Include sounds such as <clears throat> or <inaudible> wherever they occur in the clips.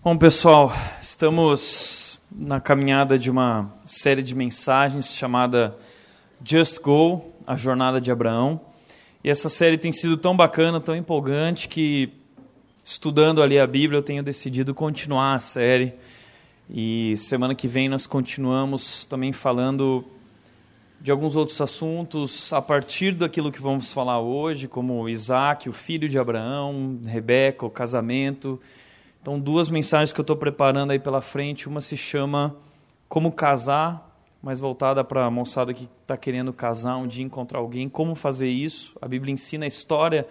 Bom, pessoal, estamos na caminhada de uma série de mensagens chamada Just Go, a jornada de Abraão. E essa série tem sido tão bacana, tão empolgante que estudando ali a Bíblia eu tenho decidido continuar a série. E semana que vem nós continuamos também falando de alguns outros assuntos a partir daquilo que vamos falar hoje, como Isaac, o filho de Abraão, Rebeca, o casamento, então, duas mensagens que eu estou preparando aí pela frente. Uma se chama Como Casar, mais voltada para a moçada que está querendo casar um dia, encontrar alguém. Como fazer isso? A Bíblia ensina a história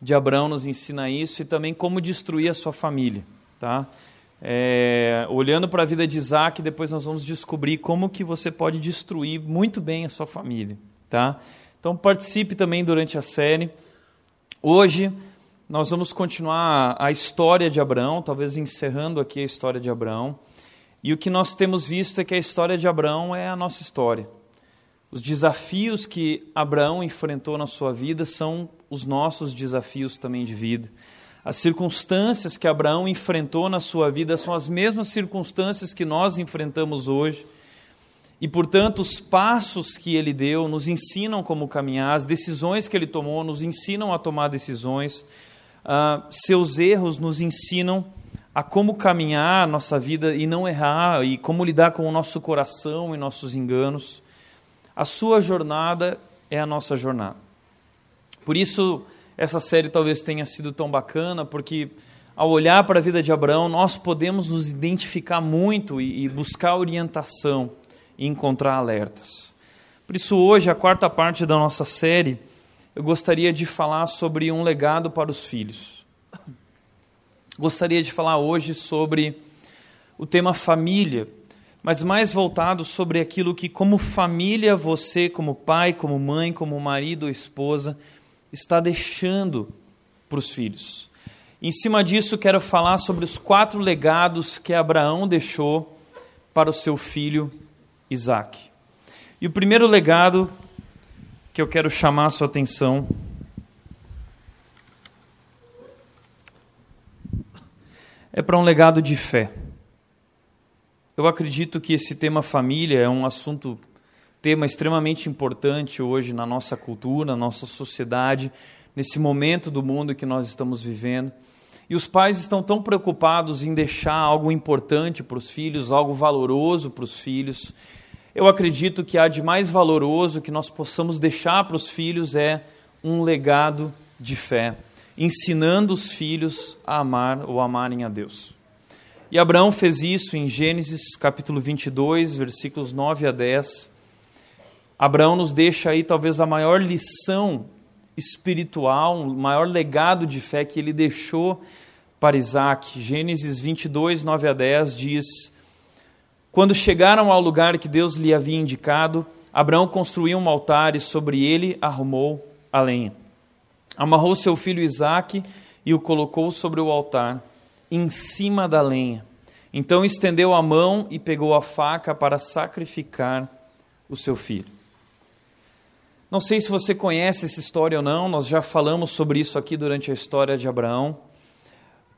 de Abraão, nos ensina isso. E também como destruir a sua família. Tá? É, olhando para a vida de Isaac, depois nós vamos descobrir como que você pode destruir muito bem a sua família. Tá? Então, participe também durante a série. Hoje nós vamos continuar a história de Abraão, talvez encerrando aqui a história de Abraão. E o que nós temos visto é que a história de Abraão é a nossa história. Os desafios que Abraão enfrentou na sua vida são os nossos desafios também de vida. As circunstâncias que Abraão enfrentou na sua vida são as mesmas circunstâncias que nós enfrentamos hoje. E, portanto, os passos que ele deu nos ensinam como caminhar, as decisões que ele tomou nos ensinam a tomar decisões uh, seus erros nos ensinam a como caminhar nossa vida e não errar, e como lidar com o nosso coração e nossos enganos. A sua jornada é a nossa jornada. Por isso, essa série talvez tenha sido tão bacana, porque ao olhar para a vida de Abraão, nós podemos nos identificar muito e, e buscar orientação e encontrar alertas. Por isso, hoje, a quarta parte da nossa série eu gostaria de falar sobre um legado para os filhos. Gostaria de falar hoje sobre o tema família, mas mais voltado sobre aquilo que, como família, você, como pai, como mãe, como marido ou esposa, está deixando para os filhos. Em cima disso, quero falar sobre os quatro legados que Abraão deixou para o seu filho Isaac. E o primeiro legado que eu quero chamar a sua atenção. É para um legado de fé. Eu acredito que esse tema família é um assunto, tema extremamente importante hoje na nossa cultura, na nossa sociedade, nesse momento do mundo que nós estamos vivendo. E os pais estão tão preocupados em deixar algo importante para os filhos, algo valoroso para os filhos, eu acredito que há de mais valoroso que nós possamos deixar para os filhos é um legado de fé, ensinando os filhos a amar ou amarem a Deus. E Abraão fez isso em Gênesis capítulo 22, versículos 9 a 10. Abraão nos deixa aí talvez a maior lição espiritual, o maior legado de fé que ele deixou para Isaac. Gênesis 22, 9 a 10 diz quando chegaram ao lugar que Deus lhe havia indicado, Abraão construiu um altar e sobre ele arrumou a lenha. Amarrou seu filho Isaque e o colocou sobre o altar, em cima da lenha. Então estendeu a mão e pegou a faca para sacrificar o seu filho. Não sei se você conhece essa história ou não, nós já falamos sobre isso aqui durante a história de Abraão.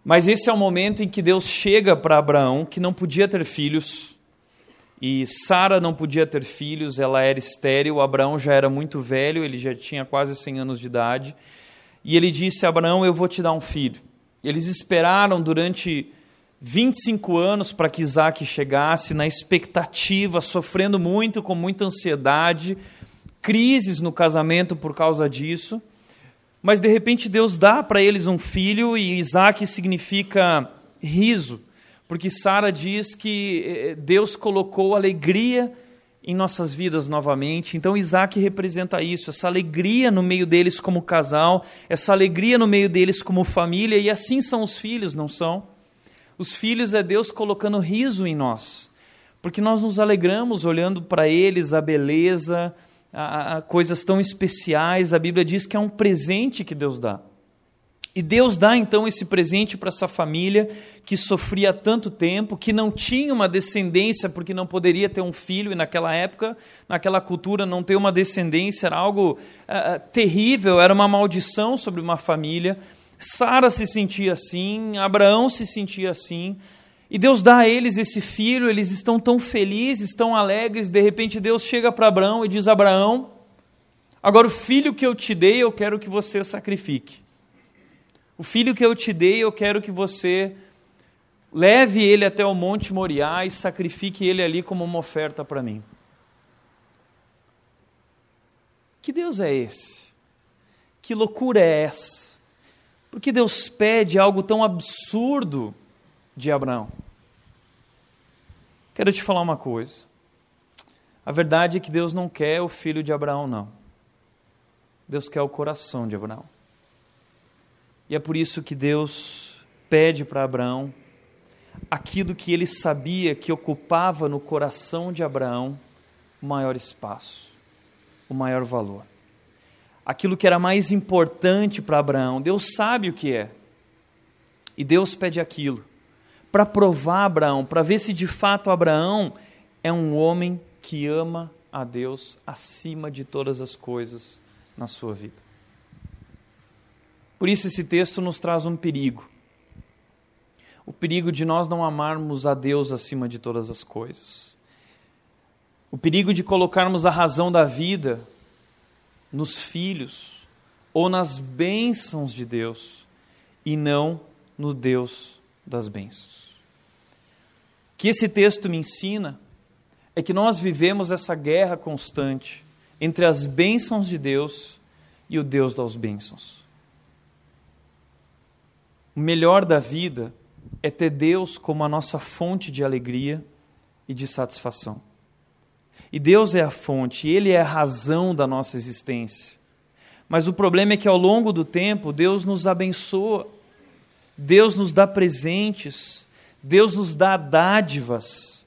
Mas esse é o momento em que Deus chega para Abraão, que não podia ter filhos, e Sara não podia ter filhos, ela era estéril. Abraão já era muito velho, ele já tinha quase 100 anos de idade. E ele disse Abraão: Eu vou te dar um filho. Eles esperaram durante 25 anos para que Isaac chegasse, na expectativa, sofrendo muito, com muita ansiedade, crises no casamento por causa disso. Mas de repente Deus dá para eles um filho e Isaac significa riso porque Sara diz que eh, Deus colocou alegria em nossas vidas novamente. Então Isaac representa isso, essa alegria no meio deles como casal, essa alegria no meio deles como família, e assim são os filhos, não são? Os filhos é Deus colocando riso em nós, porque nós nos alegramos olhando para eles a beleza, a, a coisas tão especiais. A Bíblia diz que é um presente que Deus dá. E Deus dá então esse presente para essa família que sofria tanto tempo, que não tinha uma descendência porque não poderia ter um filho, e naquela época, naquela cultura, não ter uma descendência era algo uh, terrível, era uma maldição sobre uma família. Sara se sentia assim, Abraão se sentia assim, E Deus dá a eles esse filho, eles estão tão felizes, tão alegres. De repente, Deus chega para Abraão e diz: Abraão, agora o filho que eu te dei, eu quero que você sacrifique. O filho que eu te dei, eu quero que você leve ele até o Monte Moriá e sacrifique ele ali como uma oferta para mim. Que Deus é esse? Que loucura é essa? Por que Deus pede algo tão absurdo de Abraão? Quero te falar uma coisa. A verdade é que Deus não quer o filho de Abraão, não. Deus quer o coração de Abraão. E é por isso que Deus pede para Abraão aquilo que ele sabia que ocupava no coração de Abraão o maior espaço, o maior valor. Aquilo que era mais importante para Abraão, Deus sabe o que é. E Deus pede aquilo para provar Abraão, para ver se de fato Abraão é um homem que ama a Deus acima de todas as coisas na sua vida. Por isso, esse texto nos traz um perigo. O perigo de nós não amarmos a Deus acima de todas as coisas. O perigo de colocarmos a razão da vida nos filhos ou nas bênçãos de Deus e não no Deus das bênçãos. O que esse texto me ensina é que nós vivemos essa guerra constante entre as bênçãos de Deus e o Deus das bênçãos. O melhor da vida é ter Deus como a nossa fonte de alegria e de satisfação. E Deus é a fonte, Ele é a razão da nossa existência. Mas o problema é que ao longo do tempo, Deus nos abençoa Deus nos dá presentes, Deus nos dá dádivas.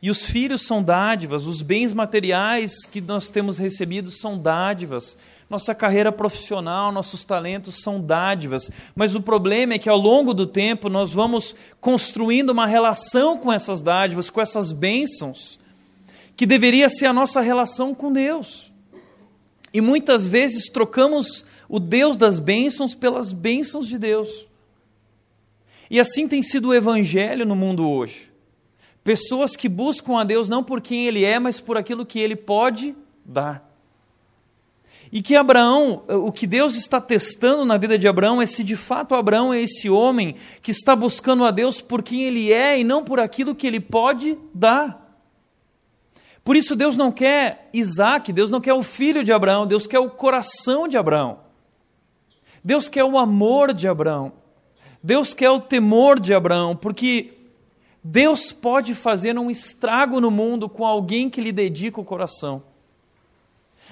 E os filhos são dádivas, os bens materiais que nós temos recebidos são dádivas. Nossa carreira profissional, nossos talentos são dádivas. Mas o problema é que ao longo do tempo nós vamos construindo uma relação com essas dádivas, com essas bênçãos, que deveria ser a nossa relação com Deus. E muitas vezes trocamos o Deus das bênçãos pelas bênçãos de Deus. E assim tem sido o evangelho no mundo hoje. Pessoas que buscam a Deus não por quem Ele é, mas por aquilo que Ele pode dar. E que Abraão, o que Deus está testando na vida de Abraão é se de fato Abraão é esse homem que está buscando a Deus por quem ele é e não por aquilo que ele pode dar. Por isso Deus não quer Isaac, Deus não quer o filho de Abraão, Deus quer o coração de Abraão. Deus quer o amor de Abraão. Deus quer o temor de Abraão, porque Deus pode fazer um estrago no mundo com alguém que lhe dedica o coração.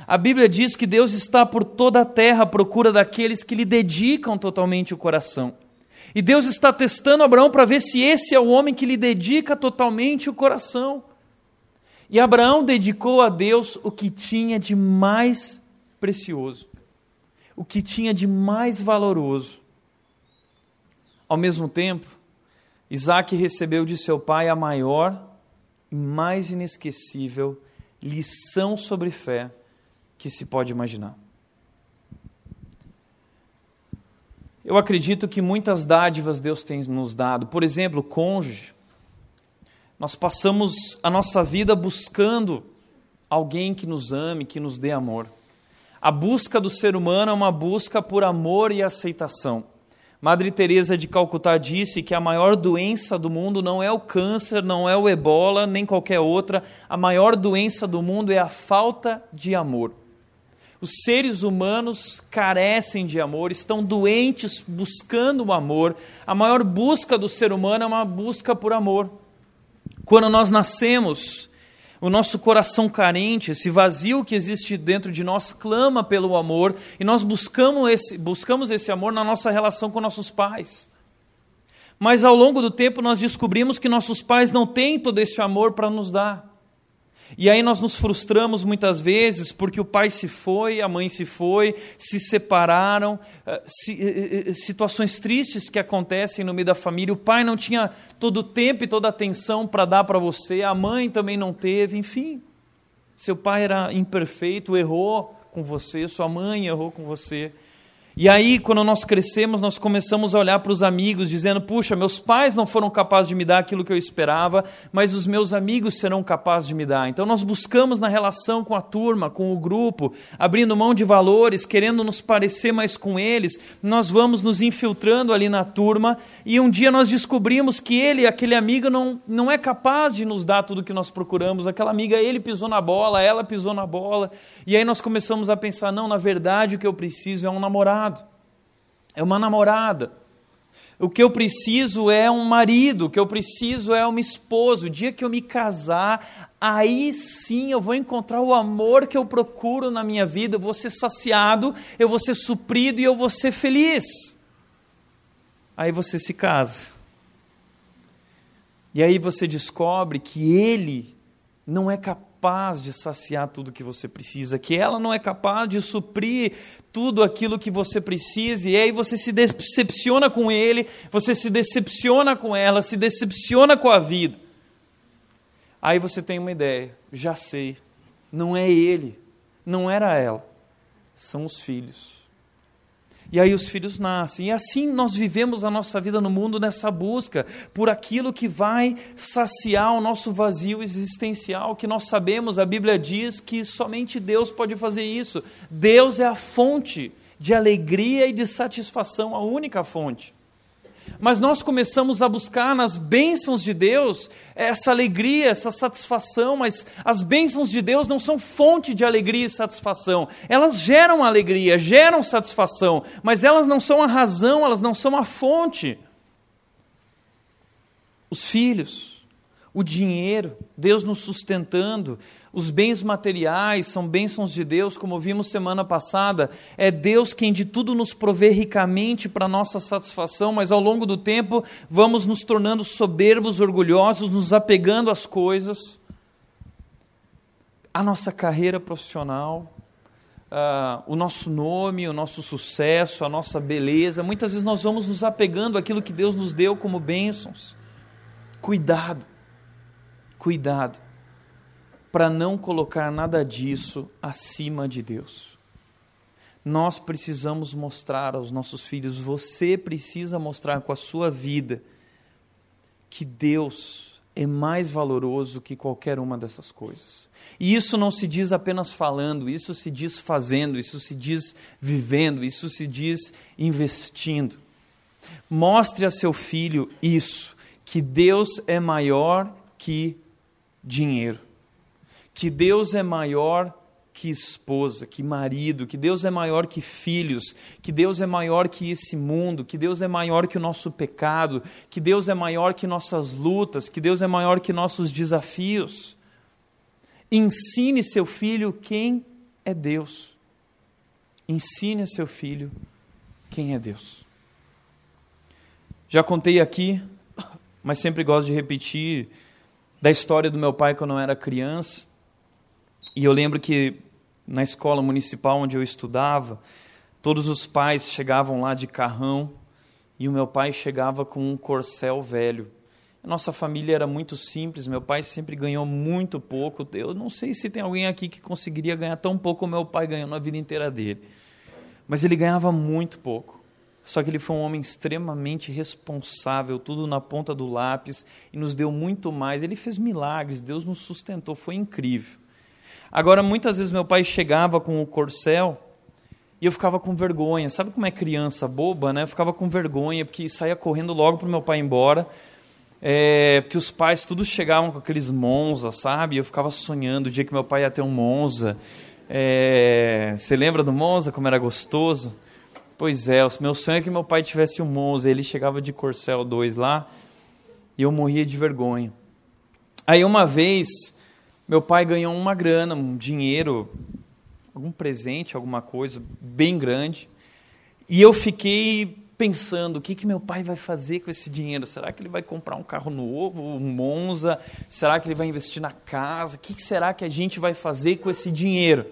A Bíblia diz que Deus está por toda a terra à procura daqueles que lhe dedicam totalmente o coração. E Deus está testando Abraão para ver se esse é o homem que lhe dedica totalmente o coração. E Abraão dedicou a Deus o que tinha de mais precioso, o que tinha de mais valoroso. Ao mesmo tempo, Isaac recebeu de seu pai a maior e mais inesquecível lição sobre fé que se pode imaginar. Eu acredito que muitas dádivas Deus tem nos dado. Por exemplo, cônjuge. Nós passamos a nossa vida buscando alguém que nos ame, que nos dê amor. A busca do ser humano é uma busca por amor e aceitação. Madre Teresa de Calcutá disse que a maior doença do mundo não é o câncer, não é o ebola, nem qualquer outra. A maior doença do mundo é a falta de amor. Os seres humanos carecem de amor, estão doentes buscando o amor. A maior busca do ser humano é uma busca por amor. Quando nós nascemos, o nosso coração carente, esse vazio que existe dentro de nós, clama pelo amor e nós buscamos esse, buscamos esse amor na nossa relação com nossos pais. Mas ao longo do tempo nós descobrimos que nossos pais não têm todo esse amor para nos dar. E aí nós nos frustramos muitas vezes porque o pai se foi, a mãe se foi, se separaram, eh, eh, eh, situações tristes que acontecem no meio da família. O pai não tinha todo o tempo e toda a atenção para dar para você, a mãe também não teve, enfim. Seu pai era imperfeito, errou com você, sua mãe errou com você. E aí, quando nós crescemos, nós começamos a olhar para os amigos, dizendo: puxa, meus pais não foram capazes de me dar aquilo que eu esperava, mas os meus amigos serão capazes de me dar. Então, nós buscamos na relação com a turma, com o grupo, abrindo mão de valores, querendo nos parecer mais com eles, nós vamos nos infiltrando ali na turma, e um dia nós descobrimos que ele, aquele amigo, não, não é capaz de nos dar tudo que nós procuramos. Aquela amiga, ele pisou na bola, ela pisou na bola, e aí nós começamos a pensar: não, na verdade, o que eu preciso é um namorado é uma namorada. O que eu preciso é um marido, o que eu preciso é uma esposa. O dia que eu me casar, aí sim eu vou encontrar o amor que eu procuro na minha vida, eu vou ser saciado, eu vou ser suprido e eu vou ser feliz. Aí você se casa. E aí você descobre que ele não é capaz capaz de saciar tudo que você precisa, que ela não é capaz de suprir tudo aquilo que você precisa, e aí você se decepciona com ele, você se decepciona com ela, se decepciona com a vida. Aí você tem uma ideia, já sei, não é ele, não era ela, são os filhos. E aí os filhos nascem. E assim nós vivemos a nossa vida no mundo nessa busca por aquilo que vai saciar o nosso vazio existencial, que nós sabemos, a Bíblia diz que somente Deus pode fazer isso. Deus é a fonte de alegria e de satisfação, a única fonte. Mas nós começamos a buscar nas bênçãos de Deus essa alegria, essa satisfação, mas as bênçãos de Deus não são fonte de alegria e satisfação. Elas geram alegria, geram satisfação, mas elas não são a razão, elas não são a fonte. Os filhos, o dinheiro, Deus nos sustentando, os bens materiais são bênçãos de Deus, como vimos semana passada. É Deus quem de tudo nos provê ricamente para nossa satisfação, mas ao longo do tempo vamos nos tornando soberbos, orgulhosos, nos apegando às coisas. A nossa carreira profissional, uh, o nosso nome, o nosso sucesso, a nossa beleza. Muitas vezes nós vamos nos apegando àquilo que Deus nos deu como bênçãos. Cuidado cuidado para não colocar nada disso acima de Deus. Nós precisamos mostrar aos nossos filhos, você precisa mostrar com a sua vida que Deus é mais valoroso que qualquer uma dessas coisas. E isso não se diz apenas falando, isso se diz fazendo, isso se diz vivendo, isso se diz investindo. Mostre a seu filho isso, que Deus é maior que dinheiro. Que Deus é maior que esposa, que marido, que Deus é maior que filhos, que Deus é maior que esse mundo, que Deus é maior que o nosso pecado, que Deus é maior que nossas lutas, que Deus é maior que nossos desafios. Ensine seu filho quem é Deus. Ensine seu filho quem é Deus. Já contei aqui, mas sempre gosto de repetir da história do meu pai quando eu era criança. E eu lembro que na escola municipal onde eu estudava, todos os pais chegavam lá de carrão e o meu pai chegava com um corcel velho. Nossa família era muito simples, meu pai sempre ganhou muito pouco. Eu não sei se tem alguém aqui que conseguiria ganhar tão pouco como meu pai ganhou na vida inteira dele. Mas ele ganhava muito pouco. Só que ele foi um homem extremamente responsável, tudo na ponta do lápis, e nos deu muito mais. Ele fez milagres, Deus nos sustentou, foi incrível. Agora, muitas vezes meu pai chegava com o corcel e eu ficava com vergonha. Sabe como é criança boba, né? Eu ficava com vergonha porque saía correndo logo para o meu pai ir embora. É, porque os pais todos chegavam com aqueles Monza, sabe? Eu ficava sonhando o dia que meu pai ia ter um Monza. É, você lembra do Monza, como era gostoso? Pois é, o meu sonho é que meu pai tivesse um Monza, ele chegava de Corcel 2 lá, e eu morria de vergonha. Aí uma vez, meu pai ganhou uma grana, um dinheiro, algum presente, alguma coisa bem grande, e eu fiquei pensando, o que, que meu pai vai fazer com esse dinheiro? Será que ele vai comprar um carro novo, um Monza? Será que ele vai investir na casa? O que, que será que a gente vai fazer com esse dinheiro?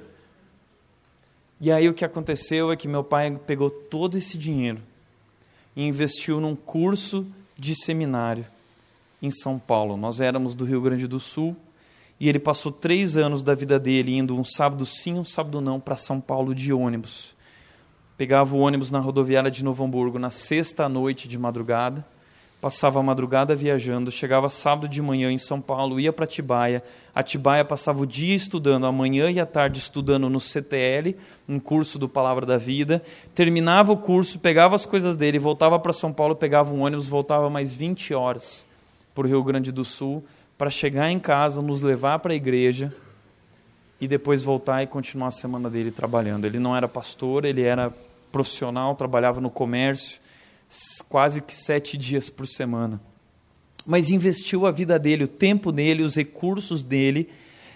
E aí o que aconteceu é que meu pai pegou todo esse dinheiro e investiu num curso de seminário em São Paulo. Nós éramos do Rio Grande do Sul e ele passou três anos da vida dele indo um sábado sim, um sábado não para São Paulo de ônibus pegava o ônibus na rodoviária de Novo Hamburgo na sexta noite de madrugada, passava a madrugada viajando, chegava sábado de manhã em São Paulo, ia para Atibaia. Atibaia passava o dia estudando, a manhã e a tarde estudando no CTL, um curso do Palavra da Vida. Terminava o curso, pegava as coisas dele, voltava para São Paulo, pegava um ônibus, voltava mais 20 horas para o Rio Grande do Sul, para chegar em casa, nos levar para a igreja e depois voltar e continuar a semana dele trabalhando. Ele não era pastor, ele era profissional, trabalhava no comércio quase que sete dias por semana. Mas investiu a vida dele, o tempo dele, os recursos dele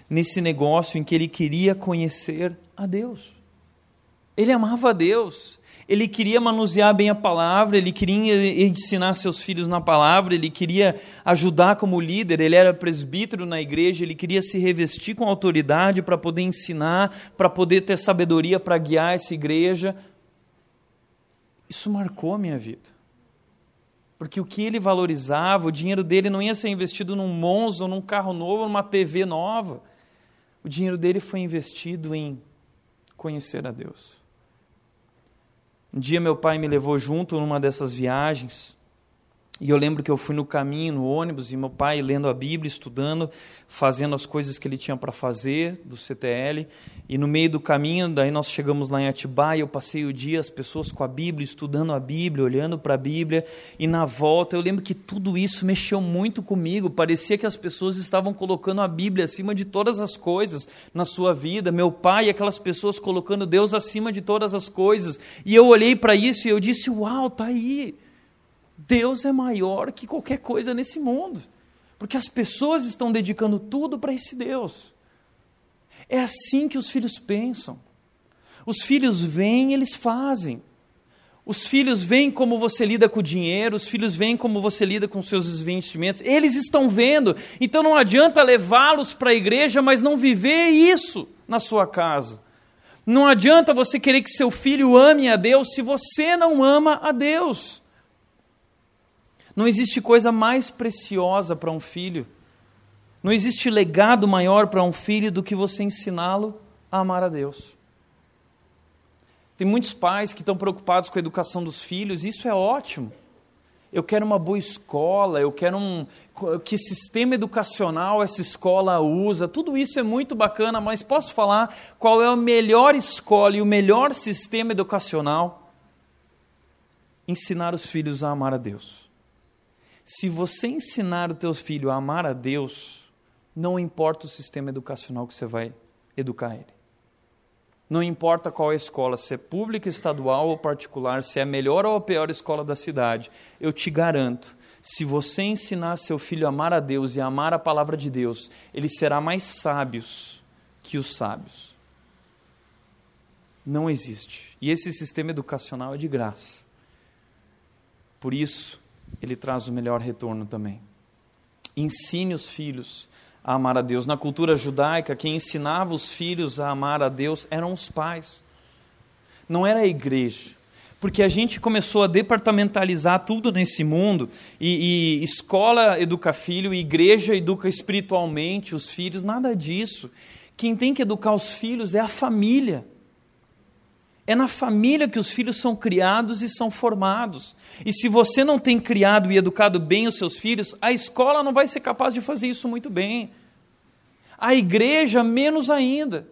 nesse negócio em que ele queria conhecer a Deus. Ele amava a Deus, ele queria manusear bem a palavra, ele queria ensinar seus filhos na palavra, ele queria ajudar como líder, ele era presbítero na igreja, ele queria se revestir com autoridade para poder ensinar, para poder ter sabedoria para guiar essa igreja. Isso marcou a minha vida. Porque o que ele valorizava, o dinheiro dele não ia ser investido num Monza, num carro novo, numa TV nova. O dinheiro dele foi investido em conhecer a Deus. Um dia meu pai me levou junto numa dessas viagens e eu lembro que eu fui no caminho, no ônibus, e meu pai lendo a Bíblia, estudando, fazendo as coisas que ele tinha para fazer do CTL. E no meio do caminho, daí nós chegamos lá em Atibaia, eu passei o dia, as pessoas com a Bíblia, estudando a Bíblia, olhando para a Bíblia. E na volta, eu lembro que tudo isso mexeu muito comigo. Parecia que as pessoas estavam colocando a Bíblia acima de todas as coisas na sua vida. Meu pai e aquelas pessoas colocando Deus acima de todas as coisas. E eu olhei para isso e eu disse: Uau, tá aí Deus é maior que qualquer coisa nesse mundo. Porque as pessoas estão dedicando tudo para esse Deus. É assim que os filhos pensam. Os filhos vêm, eles fazem. Os filhos veem como você lida com o dinheiro, os filhos veem como você lida com seus investimentos. Eles estão vendo. Então não adianta levá-los para a igreja, mas não viver isso na sua casa. Não adianta você querer que seu filho ame a Deus se você não ama a Deus. Não existe coisa mais preciosa para um filho. Não existe legado maior para um filho do que você ensiná-lo a amar a Deus. Tem muitos pais que estão preocupados com a educação dos filhos, isso é ótimo. Eu quero uma boa escola, eu quero um que sistema educacional essa escola usa. Tudo isso é muito bacana, mas posso falar qual é a melhor escola e o melhor sistema educacional? Ensinar os filhos a amar a Deus. Se você ensinar o teu filho a amar a Deus, não importa o sistema educacional que você vai educar ele. Não importa qual é a escola, se é pública, estadual ou particular, se é a melhor ou a pior escola da cidade, eu te garanto, se você ensinar seu filho a amar a Deus e a amar a palavra de Deus, ele será mais sábios que os sábios. Não existe. E esse sistema educacional é de graça. Por isso, ele traz o melhor retorno também. Ensine os filhos a amar a Deus. Na cultura judaica, quem ensinava os filhos a amar a Deus eram os pais, não era a igreja. Porque a gente começou a departamentalizar tudo nesse mundo, e, e escola educa filho, igreja educa espiritualmente os filhos, nada disso. Quem tem que educar os filhos é a família. É na família que os filhos são criados e são formados. E se você não tem criado e educado bem os seus filhos, a escola não vai ser capaz de fazer isso muito bem. A igreja, menos ainda.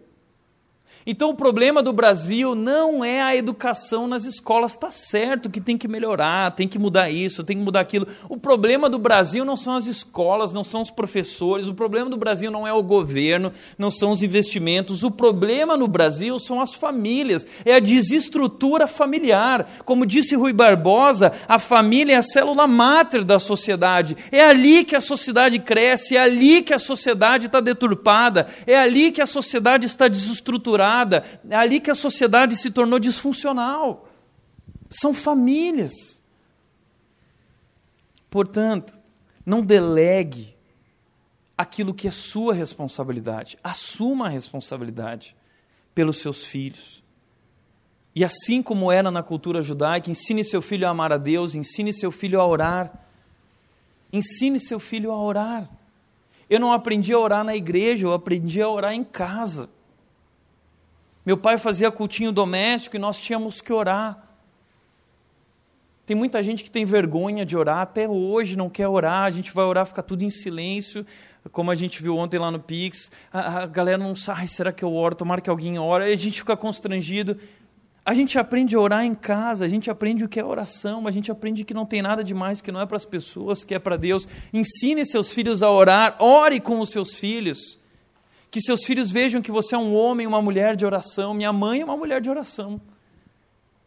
Então o problema do Brasil não é a educação nas escolas, está certo que tem que melhorar, tem que mudar isso, tem que mudar aquilo. O problema do Brasil não são as escolas, não são os professores, o problema do Brasil não é o governo, não são os investimentos, o problema no Brasil são as famílias, é a desestrutura familiar. Como disse Rui Barbosa, a família é a célula máter da sociedade, é ali que a sociedade cresce, é ali que a sociedade está deturpada, é ali que a sociedade está desestruturada é ali que a sociedade se tornou disfuncional. São famílias. Portanto, não delegue aquilo que é sua responsabilidade. Assuma a responsabilidade pelos seus filhos. E assim como era na cultura judaica, ensine seu filho a amar a Deus, ensine seu filho a orar. Ensine seu filho a orar. Eu não aprendi a orar na igreja, eu aprendi a orar em casa. Meu pai fazia cultinho doméstico e nós tínhamos que orar. Tem muita gente que tem vergonha de orar, até hoje não quer orar, a gente vai orar, fica tudo em silêncio, como a gente viu ontem lá no Pix, a, a galera não sabe, será que eu oro? Tomara que alguém ore, a gente fica constrangido. A gente aprende a orar em casa, a gente aprende o que é oração, a gente aprende que não tem nada demais, que não é para as pessoas, que é para Deus. Ensine seus filhos a orar, ore com os seus filhos. Que seus filhos vejam que você é um homem, uma mulher de oração. Minha mãe é uma mulher de oração.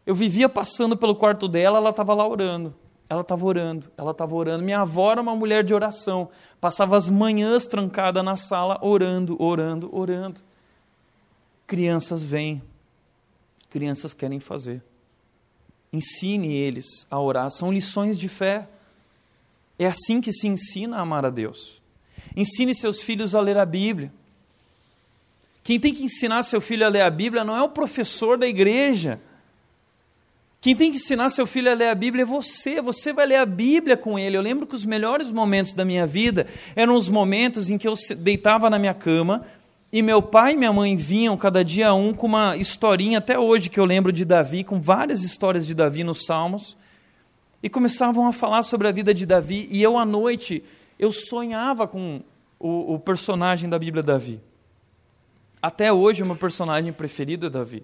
Eu vivia passando pelo quarto dela, ela estava lá orando. Ela estava orando, ela estava orando. Minha avó era uma mulher de oração. Passava as manhãs trancada na sala, orando, orando, orando. Crianças vêm crianças querem fazer. Ensine eles a orar, são lições de fé. É assim que se ensina a amar a Deus. Ensine seus filhos a ler a Bíblia. Quem tem que ensinar seu filho a ler a Bíblia não é o professor da igreja. Quem tem que ensinar seu filho a ler a Bíblia é você. Você vai ler a Bíblia com ele. Eu lembro que os melhores momentos da minha vida eram os momentos em que eu deitava na minha cama, e meu pai e minha mãe vinham cada dia um com uma historinha, até hoje que eu lembro de Davi, com várias histórias de Davi nos Salmos, e começavam a falar sobre a vida de Davi, e eu à noite, eu sonhava com o, o personagem da Bíblia Davi. Até hoje o meu personagem preferido é Davi.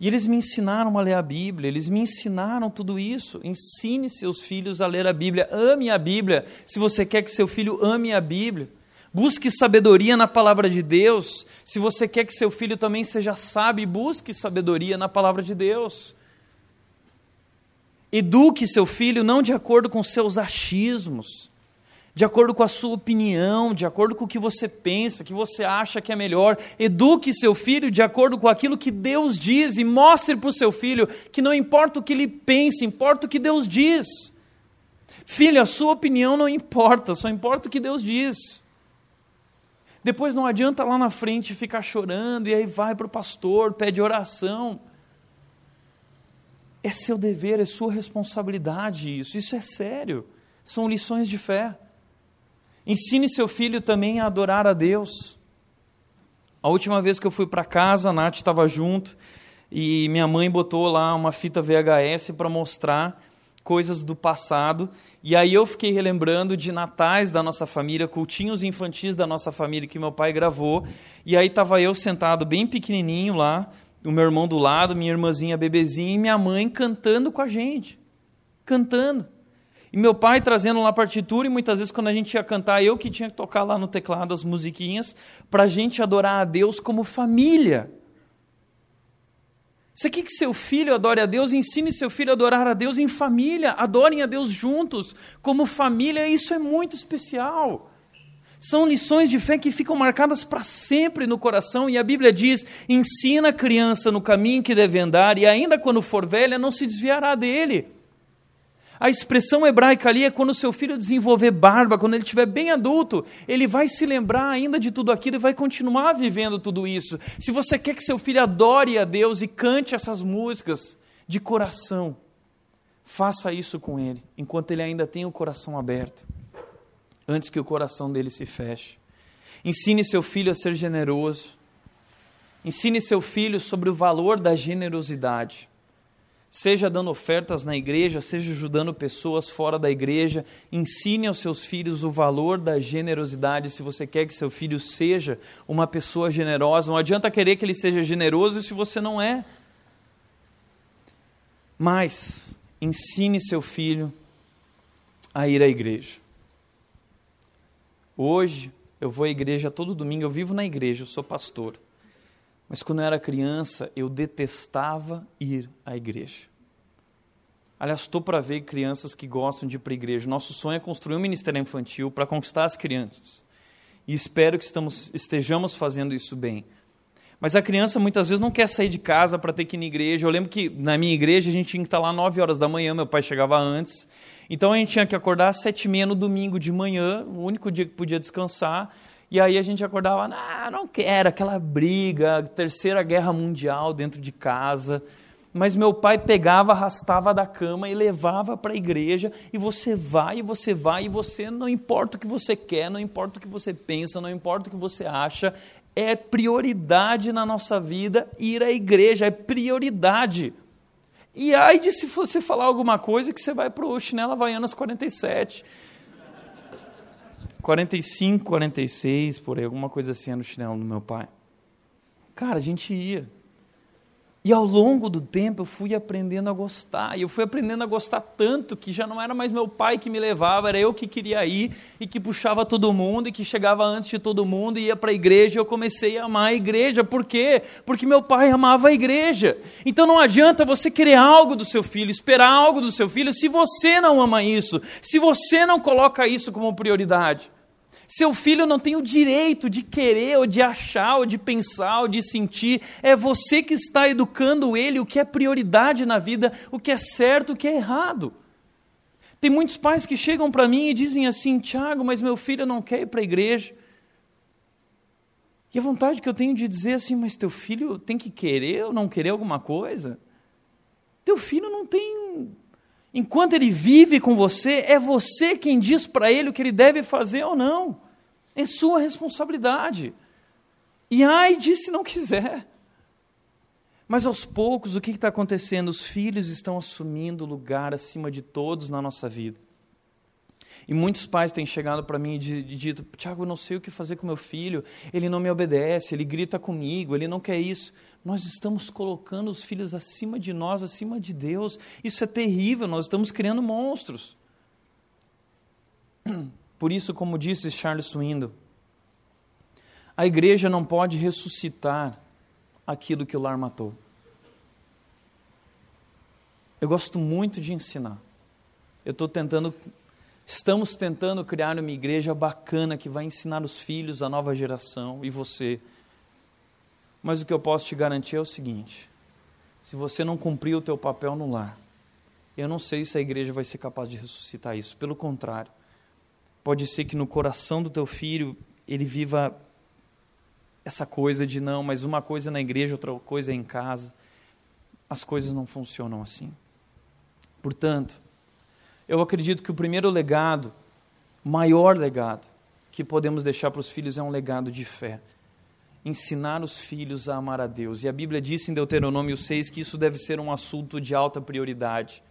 E eles me ensinaram a ler a Bíblia, eles me ensinaram tudo isso. Ensine seus filhos a ler a Bíblia, ame a Bíblia, se você quer que seu filho ame a Bíblia. Busque sabedoria na palavra de Deus. Se você quer que seu filho também seja sábio, busque sabedoria na palavra de Deus. Eduque seu filho não de acordo com seus achismos, de acordo com a sua opinião, de acordo com o que você pensa, que você acha que é melhor. Eduque seu filho de acordo com aquilo que Deus diz e mostre para o seu filho que não importa o que ele pense, importa o que Deus diz. Filho, a sua opinião não importa, só importa o que Deus diz. Depois não adianta lá na frente ficar chorando e aí vai para o pastor, pede oração. É seu dever, é sua responsabilidade isso. Isso é sério. São lições de fé. Ensine seu filho também a adorar a Deus. A última vez que eu fui para casa, a Nath estava junto e minha mãe botou lá uma fita VHS para mostrar coisas do passado. E aí eu fiquei relembrando de natais da nossa família, cultinhos infantis da nossa família que meu pai gravou. E aí estava eu sentado bem pequenininho lá, o meu irmão do lado, minha irmãzinha bebezinha e minha mãe cantando com a gente. Cantando. E meu pai trazendo lá a partitura, e muitas vezes quando a gente ia cantar, eu que tinha que tocar lá no teclado as musiquinhas, para a gente adorar a Deus como família. Você quer que seu filho adore a Deus? Ensine seu filho a adorar a Deus em família. Adorem a Deus juntos, como família. Isso é muito especial. São lições de fé que ficam marcadas para sempre no coração. E a Bíblia diz: ensina a criança no caminho que deve andar, e ainda quando for velha, não se desviará dele. A expressão hebraica ali é quando o seu filho desenvolver barba, quando ele estiver bem adulto, ele vai se lembrar ainda de tudo aquilo e vai continuar vivendo tudo isso. Se você quer que seu filho adore a Deus e cante essas músicas de coração, faça isso com ele, enquanto ele ainda tem o coração aberto, antes que o coração dele se feche. Ensine seu filho a ser generoso. Ensine seu filho sobre o valor da generosidade seja dando ofertas na igreja, seja ajudando pessoas fora da igreja, ensine aos seus filhos o valor da generosidade. Se você quer que seu filho seja uma pessoa generosa, não adianta querer que ele seja generoso se você não é. Mas ensine seu filho a ir à igreja. Hoje eu vou à igreja todo domingo, eu vivo na igreja, eu sou pastor. Mas quando eu era criança, eu detestava ir à igreja. Aliás, estou para ver crianças que gostam de ir para a igreja. Nosso sonho é construir um ministério infantil para conquistar as crianças. E espero que estamos, estejamos fazendo isso bem. Mas a criança muitas vezes não quer sair de casa para ter que ir na igreja. Eu lembro que na minha igreja a gente tinha que estar lá 9 horas da manhã, meu pai chegava antes. Então a gente tinha que acordar às sete e meia no domingo de manhã, o único dia que podia descansar. E aí a gente acordava, ah, não quero, aquela briga, terceira guerra mundial dentro de casa. Mas meu pai pegava, arrastava da cama e levava para a igreja, e você vai, e você vai, e você não importa o que você quer, não importa o que você pensa, não importa o que você acha, É prioridade na nossa vida ir à igreja, é prioridade. E ai de se você falar alguma coisa que você vai para o Chinelo Havaianas 47. 45, 46, por aí, alguma coisa assim no chinelo do meu pai. Cara, a gente ia. E ao longo do tempo eu fui aprendendo a gostar. E eu fui aprendendo a gostar tanto que já não era mais meu pai que me levava, era eu que queria ir e que puxava todo mundo e que chegava antes de todo mundo e ia para a igreja. E eu comecei a amar a igreja. Por quê? Porque meu pai amava a igreja. Então não adianta você querer algo do seu filho, esperar algo do seu filho, se você não ama isso, se você não coloca isso como prioridade. Seu filho não tem o direito de querer, ou de achar, ou de pensar, ou de sentir. É você que está educando ele o que é prioridade na vida, o que é certo, o que é errado. Tem muitos pais que chegam para mim e dizem assim: Tiago, mas meu filho não quer ir para a igreja. E a vontade que eu tenho de dizer assim: mas teu filho tem que querer ou não querer alguma coisa? Teu filho não tem Enquanto ele vive com você, é você quem diz para ele o que ele deve fazer ou não. É sua responsabilidade. E ai de se não quiser. Mas aos poucos, o que está acontecendo? Os filhos estão assumindo lugar acima de todos na nossa vida. E muitos pais têm chegado para mim e dito: Tiago, eu não sei o que fazer com meu filho, ele não me obedece, ele grita comigo, ele não quer isso nós estamos colocando os filhos acima de nós, acima de Deus. Isso é terrível, nós estamos criando monstros. <clears throat> Por isso, como disse Charles Swindoll, a igreja não pode ressuscitar aquilo que o lar matou. Eu gosto muito de ensinar. Eu estou tentando, estamos tentando criar uma igreja bacana que vai ensinar os filhos, a nova geração e você mas o que eu posso te garantir é o seguinte: se você não cumprir o teu papel no lar, eu não sei se a igreja vai ser capaz de ressuscitar isso. Pelo contrário, pode ser que no coração do teu filho ele viva essa coisa de não, mas uma coisa é na igreja, outra coisa é em casa. As coisas não funcionam assim. Portanto, eu acredito que o primeiro legado, maior legado que podemos deixar para os filhos é um legado de fé ensinar os filhos a amar a Deus. E a Bíblia diz em Deuteronômio 6 que isso deve ser um assunto de alta prioridade.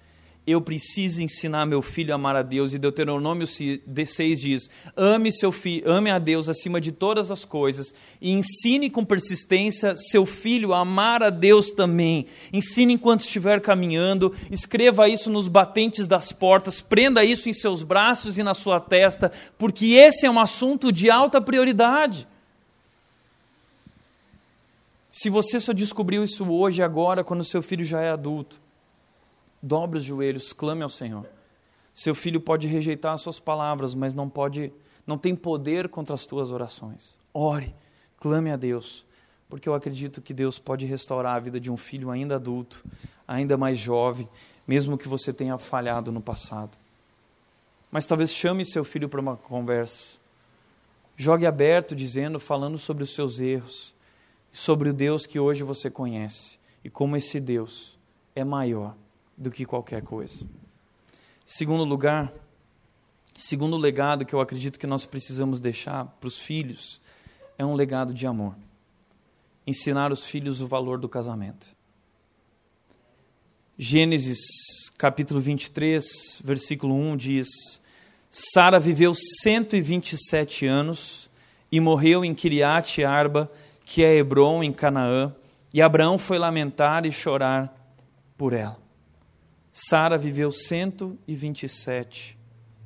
Eu preciso ensinar meu filho a amar a Deus. E Deuteronômio 6 diz: ame seu filho, ame a Deus acima de todas as coisas e ensine com persistência seu filho a amar a Deus também. Ensine enquanto estiver caminhando, escreva isso nos batentes das portas, prenda isso em seus braços e na sua testa, porque esse é um assunto de alta prioridade. Se você só descobriu isso hoje, agora, quando seu filho já é adulto, dobre os joelhos, clame ao Senhor. Seu filho pode rejeitar as suas palavras, mas não pode, não tem poder contra as tuas orações. Ore, clame a Deus, porque eu acredito que Deus pode restaurar a vida de um filho ainda adulto, ainda mais jovem, mesmo que você tenha falhado no passado. Mas talvez chame seu filho para uma conversa. Jogue aberto, dizendo, falando sobre os seus erros sobre o Deus que hoje você conhece e como esse Deus é maior do que qualquer coisa. Segundo lugar, segundo legado que eu acredito que nós precisamos deixar para os filhos é um legado de amor. Ensinar os filhos o valor do casamento. Gênesis capítulo 23, versículo 1 diz: Sara viveu 127 anos e morreu em Kiriat Arba que é Hebron, em Canaã, e Abraão foi lamentar e chorar por ela. Sara viveu 127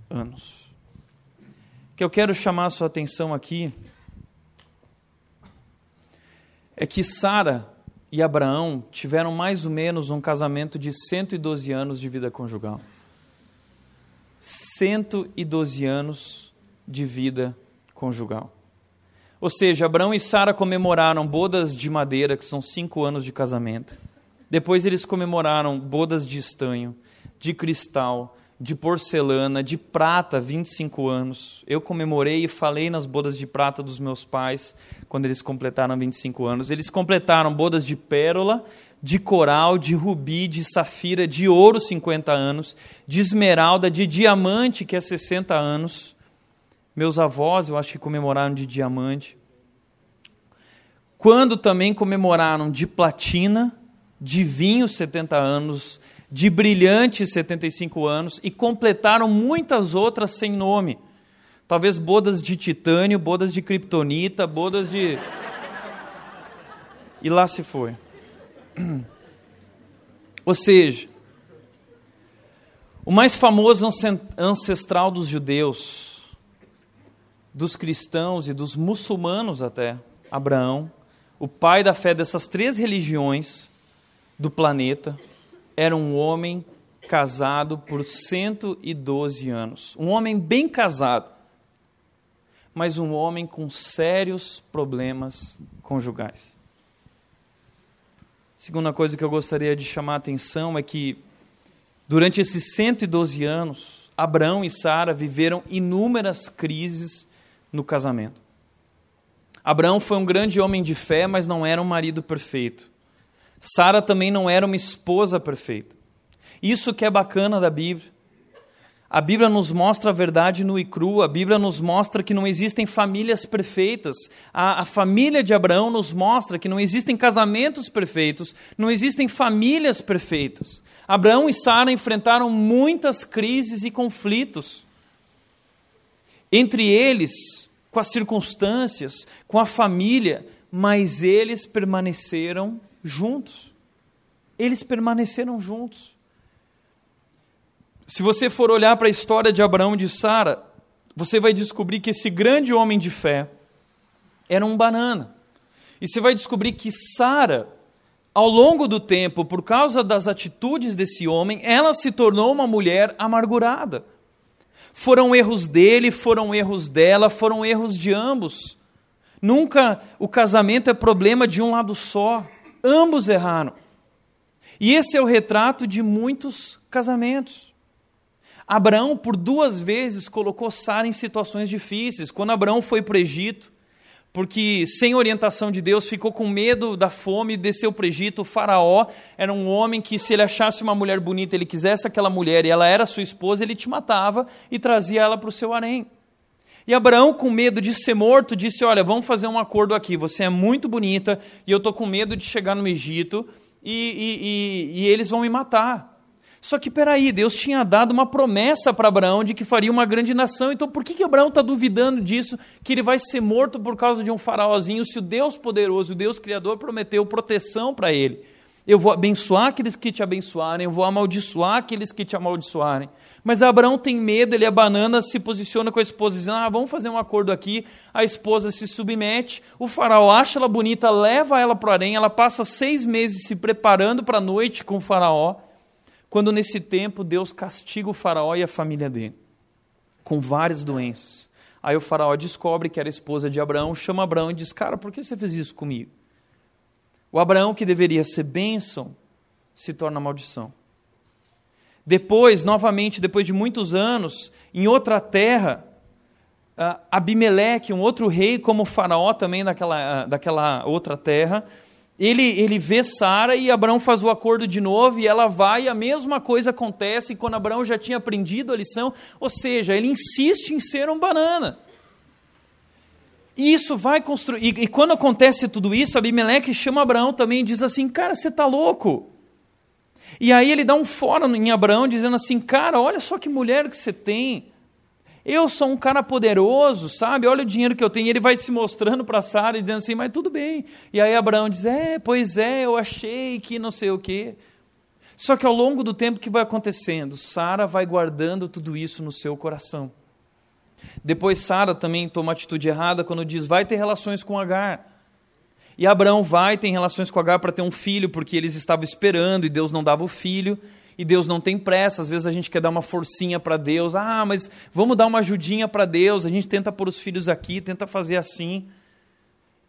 anos. O que eu quero chamar a sua atenção aqui é que Sara e Abraão tiveram mais ou menos um casamento de 112 anos de vida conjugal. 112 anos de vida conjugal. Ou seja, Abraão e Sara comemoraram bodas de madeira, que são cinco anos de casamento. Depois eles comemoraram bodas de estanho, de cristal, de porcelana, de prata, 25 anos. Eu comemorei e falei nas bodas de prata dos meus pais, quando eles completaram 25 anos. Eles completaram bodas de pérola, de coral, de rubi, de safira, de ouro, 50 anos, de esmeralda, de diamante, que é 60 anos meus avós, eu acho que comemoraram de diamante. quando também comemoraram de platina, de vinho 70 anos, de brilhante 75 anos e completaram muitas outras sem nome. Talvez bodas de titânio, bodas de kriptonita, bodas de. E lá se foi. <clears throat> Ou seja, o mais famoso ancestral dos judeus, dos cristãos e dos muçulmanos até, Abraão, o pai da fé dessas três religiões do planeta, era um homem casado por 112 anos. Um homem bem casado, mas um homem com sérios problemas conjugais. Segunda coisa que eu gostaria de chamar a atenção é que, durante esses 112 anos, Abraão e Sara viveram inúmeras crises no casamento. Abraão foi um grande homem de fé, mas não era um marido perfeito. Sara também não era uma esposa perfeita. Isso que é bacana da Bíblia. A Bíblia nos mostra a verdade no e cru, a Bíblia nos mostra que não existem famílias perfeitas. A, a, família de Abraão nos mostra que não existem casamentos perfeitos, não existem famílias perfeitas. Abraão e Sara enfrentaram muitas crises e conflitos. Entre eles, com as circunstâncias, com a família, mas eles permaneceram juntos. Eles permaneceram juntos. Se você for olhar para a história de Abraão e de Sara, você vai descobrir que esse grande homem de fé era um banana. E você vai descobrir que Sara, ao longo do tempo, por causa das atitudes desse homem, ela se tornou uma mulher amargurada. Foram erros dele, foram erros dela, foram erros de ambos. Nunca o casamento é problema de um lado só. Ambos erraram. E esse é o retrato de muitos casamentos. Abraão, por duas vezes, colocou Sara em situações difíceis. Quando Abraão foi para o Egito, porque sem orientação de Deus ficou com medo da fome desceu para o Egito. O faraó era um homem que, se ele achasse uma mulher bonita, ele quisesse aquela mulher e ela era sua esposa, ele te matava e trazia ela para o seu harém. E Abraão, com medo de ser morto, disse: Olha, vamos fazer um acordo aqui. Você é muito bonita e eu estou com medo de chegar no Egito e, e, e, e eles vão me matar. Só que peraí, Deus tinha dado uma promessa para Abraão de que faria uma grande nação. Então por que, que Abraão está duvidando disso, que ele vai ser morto por causa de um faraózinho, se o Deus poderoso, o Deus Criador, prometeu proteção para ele? Eu vou abençoar aqueles que te abençoarem, eu vou amaldiçoar aqueles que te amaldiçoarem. Mas Abraão tem medo, ele é banana, se posiciona com a esposa, dizendo: Ah, vamos fazer um acordo aqui. A esposa se submete, o faraó acha ela bonita, leva ela para o harém, ela passa seis meses se preparando para a noite com o faraó. Quando nesse tempo Deus castiga o faraó e a família dele, com várias doenças. Aí o faraó descobre que era esposa de Abraão, chama Abraão e diz: Cara, por que você fez isso comigo? O Abraão, que deveria ser bênção, se torna maldição. Depois, novamente, depois de muitos anos, em outra terra, Abimeleque, um outro rei como Faraó também daquela, daquela outra terra, ele, ele vê Sara e Abraão faz o acordo de novo e ela vai e a mesma coisa acontece quando Abraão já tinha aprendido a lição, ou seja, ele insiste em ser um banana. E isso vai construir. E, e, quando acontece tudo isso, Abimeleque chama Abraão também e diz assim: Cara, você está louco. E aí ele dá um fora em Abraão, dizendo assim: Cara, olha só que mulher que você tem. Eu sou um cara poderoso, sabe? Olha o dinheiro que eu tenho. E ele vai se mostrando para Sara e dizendo assim: Mas tudo bem. E aí Abraão diz: É, pois é, eu achei que não sei o quê. Só que ao longo do tempo que vai acontecendo, Sara vai guardando tudo isso no seu coração. Depois Sara também toma atitude errada quando diz: vai ter relações com Agar. E Abraão vai ter relações com Agar para ter um filho, porque eles estavam esperando e Deus não dava o filho. E Deus não tem pressa, às vezes a gente quer dar uma forcinha para Deus. Ah, mas vamos dar uma ajudinha para Deus. A gente tenta pôr os filhos aqui, tenta fazer assim.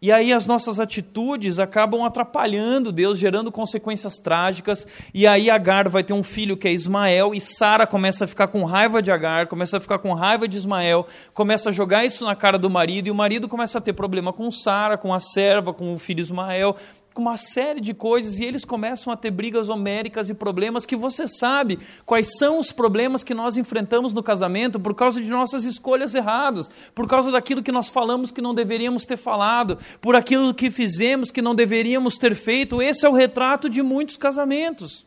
E aí as nossas atitudes acabam atrapalhando Deus, gerando consequências trágicas. E aí Agar vai ter um filho que é Ismael, e Sara começa a ficar com raiva de Agar, começa a ficar com raiva de Ismael, começa a jogar isso na cara do marido, e o marido começa a ter problema com Sara, com a serva, com o filho Ismael. Com uma série de coisas e eles começam a ter brigas homéricas e problemas que você sabe quais são os problemas que nós enfrentamos no casamento por causa de nossas escolhas erradas, por causa daquilo que nós falamos que não deveríamos ter falado, por aquilo que fizemos que não deveríamos ter feito. Esse é o retrato de muitos casamentos.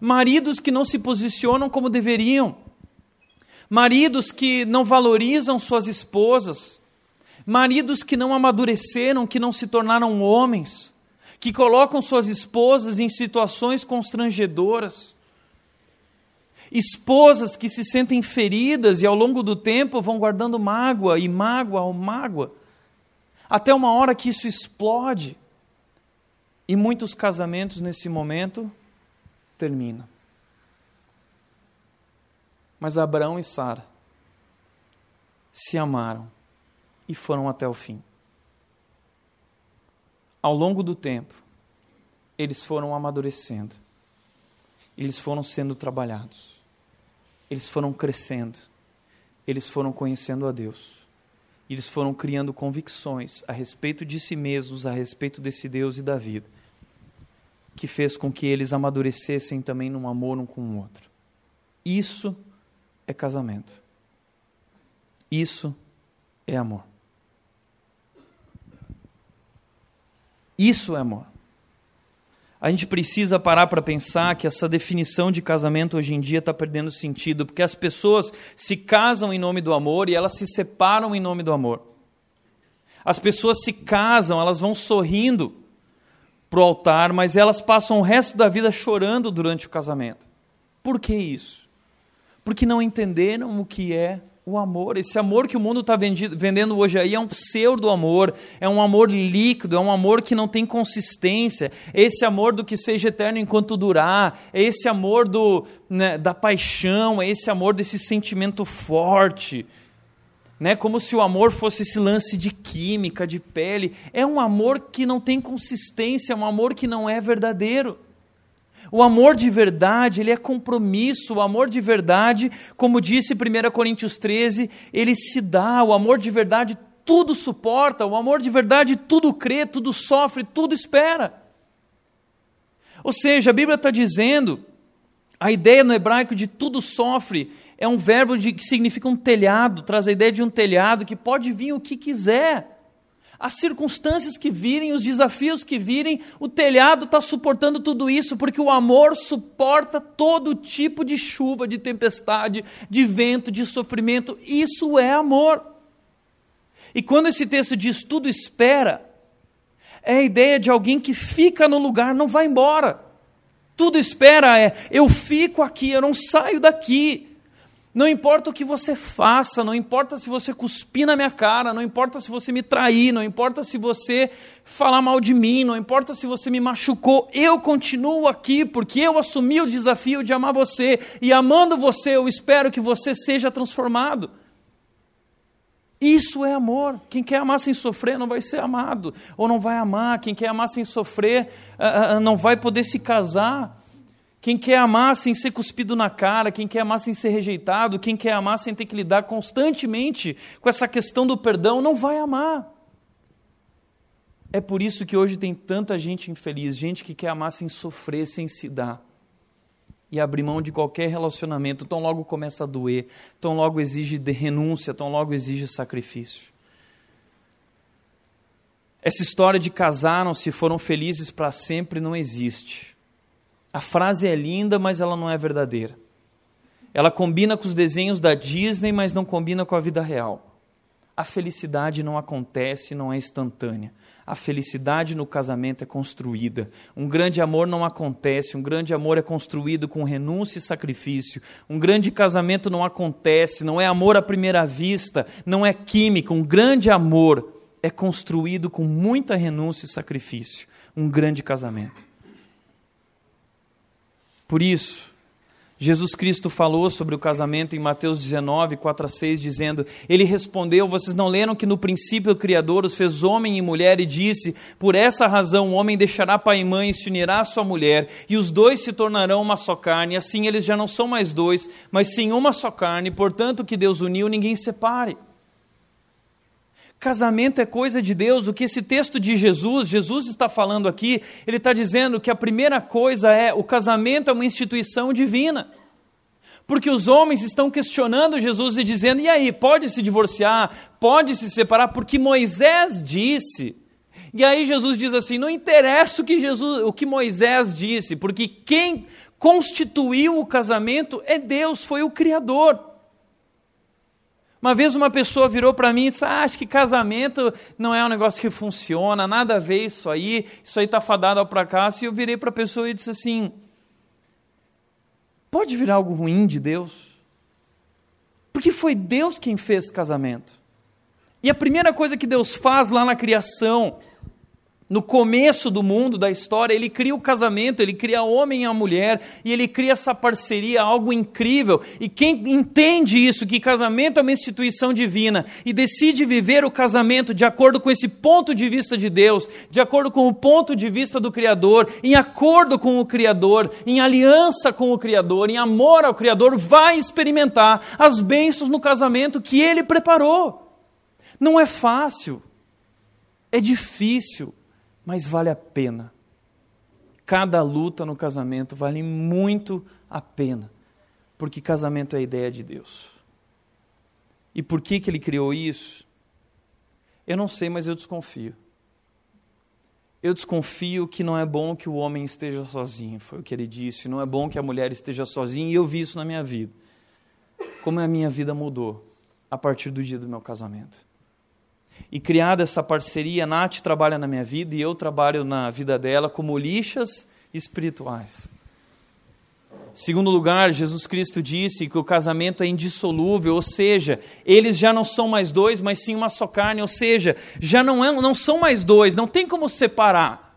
Maridos que não se posicionam como deveriam, maridos que não valorizam suas esposas, maridos que não amadureceram, que não se tornaram homens que colocam suas esposas em situações constrangedoras, esposas que se sentem feridas e ao longo do tempo vão guardando mágoa e mágoa ao mágoa, até uma hora que isso explode. E muitos casamentos nesse momento terminam. Mas Abraão e Sara se amaram e foram até o fim ao longo do tempo, eles foram amadurecendo, eles foram sendo trabalhados, eles foram crescendo, eles foram conhecendo a Deus, eles foram criando convicções a respeito de si mesmos, a respeito desse Deus e da vida, que fez com que eles amadurecessem também num amor um com o outro. Isso é casamento. Isso é amor. Isso é amor. A gente precisa parar para pensar que essa definição de casamento hoje em dia está perdendo sentido, porque as pessoas se casam em nome do amor e elas se separam em nome do amor. As pessoas se casam, elas vão sorrindo para o altar, mas elas passam o resto da vida chorando durante o casamento. Por que isso? Porque não entenderam o que é o amor. Esse amor que o mundo está vendendo hoje aí é um pseudo amor, é um amor líquido, é um amor que não tem consistência. Esse amor do que seja eterno enquanto durar, é esse amor do, né, da paixão, é esse amor desse sentimento forte. Né, como se o amor fosse esse lance de química, de pele. É um amor que não tem consistência, é um amor que não é verdadeiro. O amor de verdade, ele é compromisso. O amor de verdade, como disse 1 Coríntios 13, ele se dá. O amor de verdade tudo suporta. O amor de verdade tudo crê, tudo sofre, tudo espera. Ou seja, a Bíblia está dizendo, a ideia no hebraico de tudo sofre é um verbo de, que significa um telhado, traz a ideia de um telhado que pode vir o que quiser as circunstâncias que virem, os desafios que virem, o telhado está suportando tudo isso, porque o amor suporta todo tipo de chuva, de tempestade, de vento, de sofrimento. Isso é amor. E quando esse texto diz tudo espera, é a ideia de alguém que fica no lugar, não vai embora. Tudo espera é eu fico aqui, eu não saio daqui. Não importa o que você faça, não importa se você cuspir na minha cara, não importa se você me trair, não importa se você falar mal de mim, não importa se você me machucou, eu continuo aqui porque eu assumi o desafio de amar você e amando você, eu espero que você seja transformado. Isso é amor. Quem quer amar sem sofrer não vai ser amado, ou não vai amar. Quem quer amar sem sofrer uh, uh, não vai poder se casar. Quem quer amar sem ser cuspido na cara, quem quer amar sem ser rejeitado, quem quer amar sem ter que lidar constantemente com essa questão do perdão, não vai amar. É por isso que hoje tem tanta gente infeliz, gente que quer amar sem sofrer, sem se dar. E abrir mão de qualquer relacionamento, tão logo começa a doer, tão logo exige renúncia, tão logo exige sacrifício. Essa história de casaram-se, foram felizes para sempre, não existe. A frase é linda, mas ela não é verdadeira. Ela combina com os desenhos da Disney, mas não combina com a vida real. A felicidade não acontece, não é instantânea. A felicidade no casamento é construída. Um grande amor não acontece, um grande amor é construído com renúncia e sacrifício. Um grande casamento não acontece, não é amor à primeira vista, não é química. Um grande amor é construído com muita renúncia e sacrifício. Um grande casamento. Por isso, Jesus Cristo falou sobre o casamento em Mateus 19, 4 a 6, dizendo: Ele respondeu: Vocês não leram que no princípio o Criador os fez homem e mulher e disse: Por essa razão o homem deixará pai e mãe e se unirá à sua mulher, e os dois se tornarão uma só carne. Assim eles já não são mais dois, mas sim uma só carne. Portanto, o que Deus uniu, ninguém separe. Casamento é coisa de Deus. O que esse texto de Jesus, Jesus está falando aqui, ele está dizendo que a primeira coisa é o casamento é uma instituição divina. Porque os homens estão questionando Jesus e dizendo: e aí, pode se divorciar, pode se separar, porque Moisés disse. E aí Jesus diz assim: não interessa o que Jesus, o que Moisés disse, porque quem constituiu o casamento é Deus, foi o Criador. Uma vez uma pessoa virou para mim e disse: ah, Acho que casamento não é um negócio que funciona, nada a ver isso aí, isso aí está fadado ao fracasso. E eu virei para a pessoa e disse assim: Pode virar algo ruim de Deus? Porque foi Deus quem fez casamento. E a primeira coisa que Deus faz lá na criação no começo do mundo, da história, ele cria o casamento, ele cria homem e a mulher, e ele cria essa parceria, algo incrível. E quem entende isso, que casamento é uma instituição divina, e decide viver o casamento de acordo com esse ponto de vista de Deus, de acordo com o ponto de vista do Criador, em acordo com o Criador, em aliança com o Criador, em amor ao Criador, vai experimentar as bênçãos no casamento que ele preparou. Não é fácil, é difícil mas vale a pena. Cada luta no casamento vale muito a pena, porque casamento é a ideia de Deus. E por que, que ele criou isso? Eu não sei, mas eu desconfio. Eu desconfio que não é bom que o homem esteja sozinho, foi o que ele disse. Não é bom que a mulher esteja sozinha, e eu vi isso na minha vida. Como a minha vida mudou a partir do dia do meu casamento e criada essa parceria, a Nath trabalha na minha vida e eu trabalho na vida dela como lixas espirituais. Segundo lugar, Jesus Cristo disse que o casamento é indissolúvel, ou seja, eles já não são mais dois, mas sim uma só carne, ou seja, já não, é, não são mais dois, não tem como separar.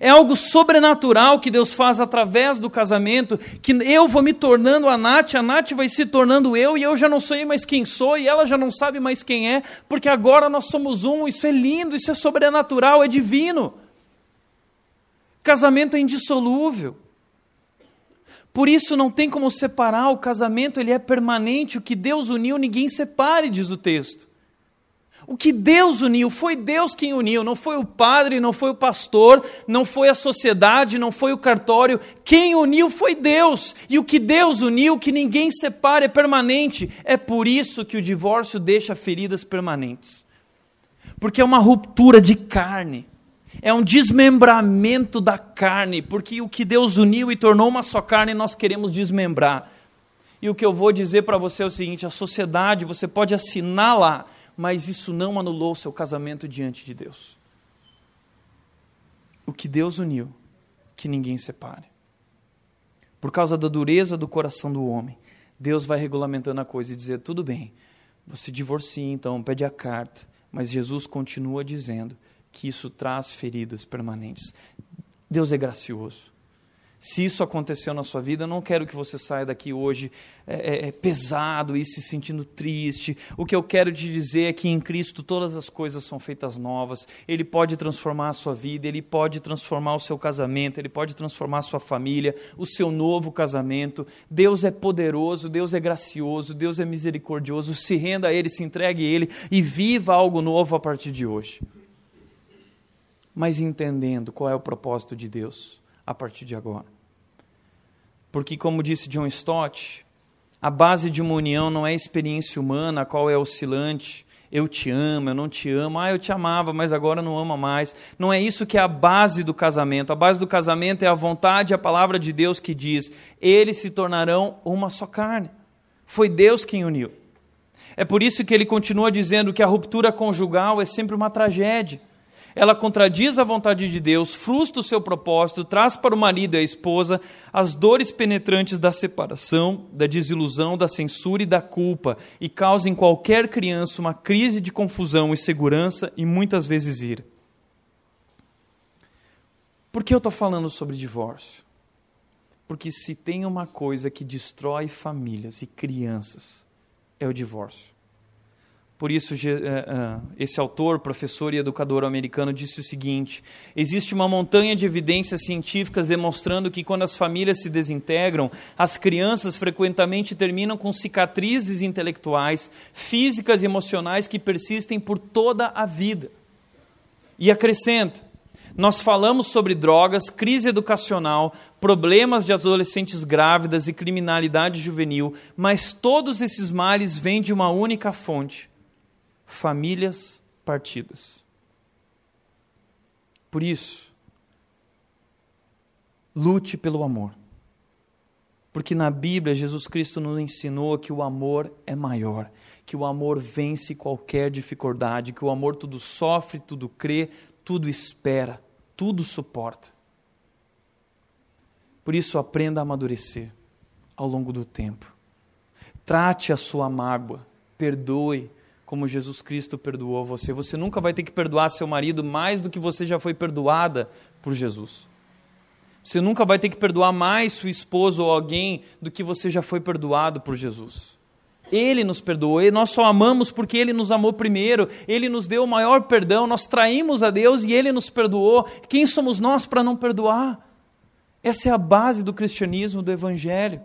É algo sobrenatural que Deus faz através do casamento, que eu vou me tornando a Nath, a Nath vai se tornando eu, e eu já não sei mais quem sou, e ela já não sabe mais quem é, porque agora nós somos um. Isso é lindo, isso é sobrenatural, é divino. Casamento é indissolúvel. Por isso não tem como separar, o casamento ele é permanente, o que Deus uniu ninguém separe, diz o texto. O que Deus uniu, foi Deus quem uniu, não foi o padre, não foi o pastor, não foi a sociedade, não foi o cartório. Quem uniu foi Deus. E o que Deus uniu, que ninguém separa, é permanente. É por isso que o divórcio deixa feridas permanentes. Porque é uma ruptura de carne. É um desmembramento da carne, porque o que Deus uniu e tornou uma só carne, nós queremos desmembrar. E o que eu vou dizer para você é o seguinte: a sociedade, você pode assinar lá mas isso não anulou seu casamento diante de Deus. O que Deus uniu, que ninguém separe. Por causa da dureza do coração do homem, Deus vai regulamentando a coisa e dizer: tudo bem, você divorcia então, pede a carta, mas Jesus continua dizendo que isso traz feridas permanentes. Deus é gracioso. Se isso aconteceu na sua vida, eu não quero que você saia daqui hoje é, é, é, pesado e se sentindo triste. O que eu quero te dizer é que em Cristo todas as coisas são feitas novas. Ele pode transformar a sua vida, ele pode transformar o seu casamento, ele pode transformar a sua família, o seu novo casamento. Deus é poderoso, Deus é gracioso, Deus é misericordioso. Se renda a Ele, se entregue a Ele e viva algo novo a partir de hoje. Mas entendendo qual é o propósito de Deus a partir de agora. Porque, como disse John Stott, a base de uma união não é a experiência humana, a qual é oscilante. Eu te amo, eu não te amo. Ah, eu te amava, mas agora não ama mais. Não é isso que é a base do casamento. A base do casamento é a vontade e a palavra de Deus que diz: eles se tornarão uma só carne. Foi Deus quem uniu. É por isso que ele continua dizendo que a ruptura conjugal é sempre uma tragédia ela contradiz a vontade de Deus, frustra o seu propósito, traz para o marido e a esposa as dores penetrantes da separação, da desilusão, da censura e da culpa, e causa em qualquer criança uma crise de confusão, insegurança e muitas vezes ira. Por que eu estou falando sobre divórcio? Porque se tem uma coisa que destrói famílias e crianças, é o divórcio. Por isso, eh, eh, esse autor, professor e educador americano, disse o seguinte: existe uma montanha de evidências científicas demonstrando que quando as famílias se desintegram, as crianças frequentemente terminam com cicatrizes intelectuais, físicas e emocionais que persistem por toda a vida. E acrescenta: nós falamos sobre drogas, crise educacional, problemas de adolescentes grávidas e criminalidade juvenil, mas todos esses males vêm de uma única fonte famílias partidas. Por isso, lute pelo amor. Porque na Bíblia, Jesus Cristo nos ensinou que o amor é maior, que o amor vence qualquer dificuldade, que o amor tudo sofre, tudo crê, tudo espera, tudo suporta. Por isso, aprenda a amadurecer ao longo do tempo. Trate a sua mágoa, perdoe, como Jesus Cristo perdoou você. Você nunca vai ter que perdoar seu marido mais do que você já foi perdoada por Jesus. Você nunca vai ter que perdoar mais sua esposa ou alguém do que você já foi perdoado por Jesus. Ele nos perdoou, e nós só amamos porque Ele nos amou primeiro, Ele nos deu o maior perdão, nós traímos a Deus e Ele nos perdoou. Quem somos nós para não perdoar? Essa é a base do cristianismo, do Evangelho.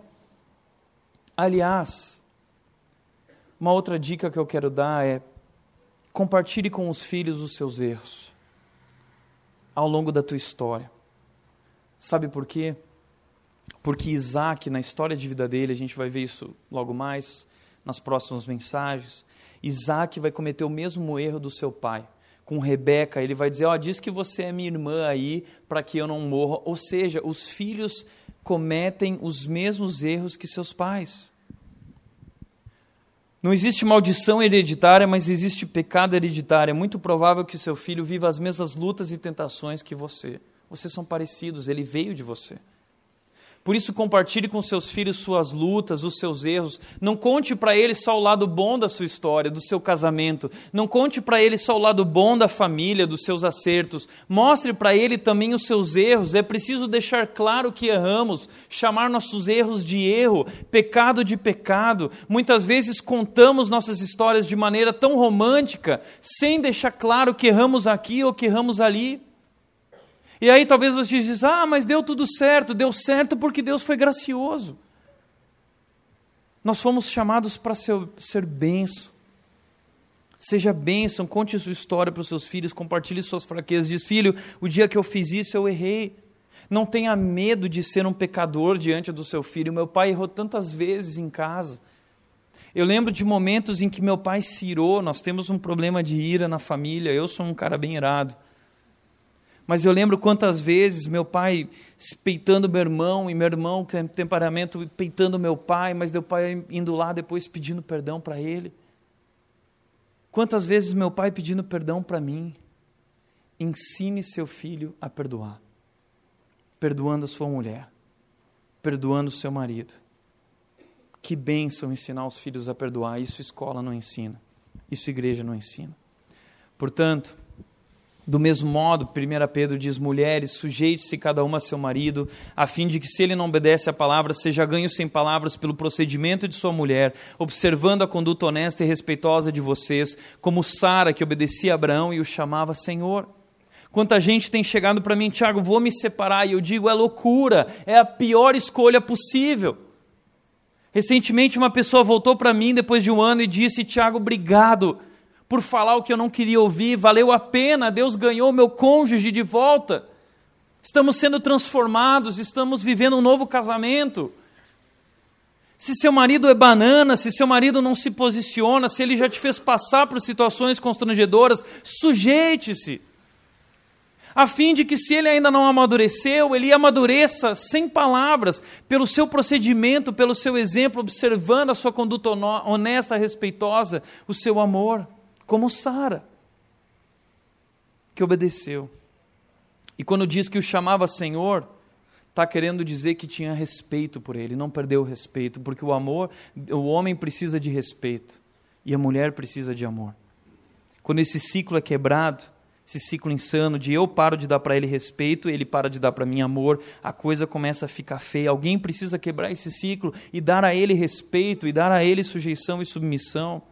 Aliás, uma outra dica que eu quero dar é compartilhe com os filhos os seus erros ao longo da tua história. Sabe por quê? Porque Isaac, na história de vida dele, a gente vai ver isso logo mais nas próximas mensagens. Isaac vai cometer o mesmo erro do seu pai. Com Rebeca, ele vai dizer: Ó, oh, diz que você é minha irmã aí para que eu não morra. Ou seja, os filhos cometem os mesmos erros que seus pais. Não existe maldição hereditária, mas existe pecado hereditário. É muito provável que seu filho viva as mesmas lutas e tentações que você. Vocês são parecidos, ele veio de você. Por isso, compartilhe com seus filhos suas lutas, os seus erros. Não conte para eles só o lado bom da sua história, do seu casamento. Não conte para eles só o lado bom da família, dos seus acertos. Mostre para ele também os seus erros. É preciso deixar claro que erramos, chamar nossos erros de erro, pecado de pecado. Muitas vezes contamos nossas histórias de maneira tão romântica, sem deixar claro que erramos aqui ou que erramos ali. E aí talvez você diz, ah, mas deu tudo certo, deu certo porque Deus foi gracioso. Nós fomos chamados para ser, ser bênção. Seja bênção, conte sua história para os seus filhos, compartilhe suas fraquezas. Diz, filho, o dia que eu fiz isso eu errei. Não tenha medo de ser um pecador diante do seu filho. Meu pai errou tantas vezes em casa. Eu lembro de momentos em que meu pai se irou, nós temos um problema de ira na família, eu sou um cara bem irado. Mas eu lembro quantas vezes meu pai peitando meu irmão, e meu irmão, tem temperamento, peitando meu pai, mas meu pai indo lá depois pedindo perdão para ele. Quantas vezes meu pai pedindo perdão para mim. Ensine seu filho a perdoar. Perdoando a sua mulher. Perdoando o seu marido. Que bênção ensinar os filhos a perdoar. Isso escola não ensina. Isso igreja não ensina. Portanto, do mesmo modo, 1 Pedro diz: mulheres, sujeite-se cada uma a seu marido, a fim de que, se ele não obedece à palavra, seja ganho sem palavras pelo procedimento de sua mulher, observando a conduta honesta e respeitosa de vocês, como Sara, que obedecia a Abraão e o chamava Senhor. Quanta gente tem chegado para mim, Tiago, vou me separar, e eu digo: é loucura, é a pior escolha possível. Recentemente, uma pessoa voltou para mim depois de um ano e disse: Tiago, obrigado por falar o que eu não queria ouvir, valeu a pena, Deus ganhou meu cônjuge de volta. Estamos sendo transformados, estamos vivendo um novo casamento. Se seu marido é banana, se seu marido não se posiciona, se ele já te fez passar por situações constrangedoras, sujeite-se. A fim de que, se ele ainda não amadureceu, ele amadureça sem palavras, pelo seu procedimento, pelo seu exemplo, observando a sua conduta honesta, respeitosa, o seu amor como Sara, que obedeceu. E quando diz que o chamava Senhor, está querendo dizer que tinha respeito por ele, não perdeu o respeito, porque o amor, o homem precisa de respeito e a mulher precisa de amor. Quando esse ciclo é quebrado, esse ciclo insano de eu paro de dar para ele respeito, ele para de dar para mim amor, a coisa começa a ficar feia. Alguém precisa quebrar esse ciclo e dar a ele respeito e dar a ele sujeição e submissão.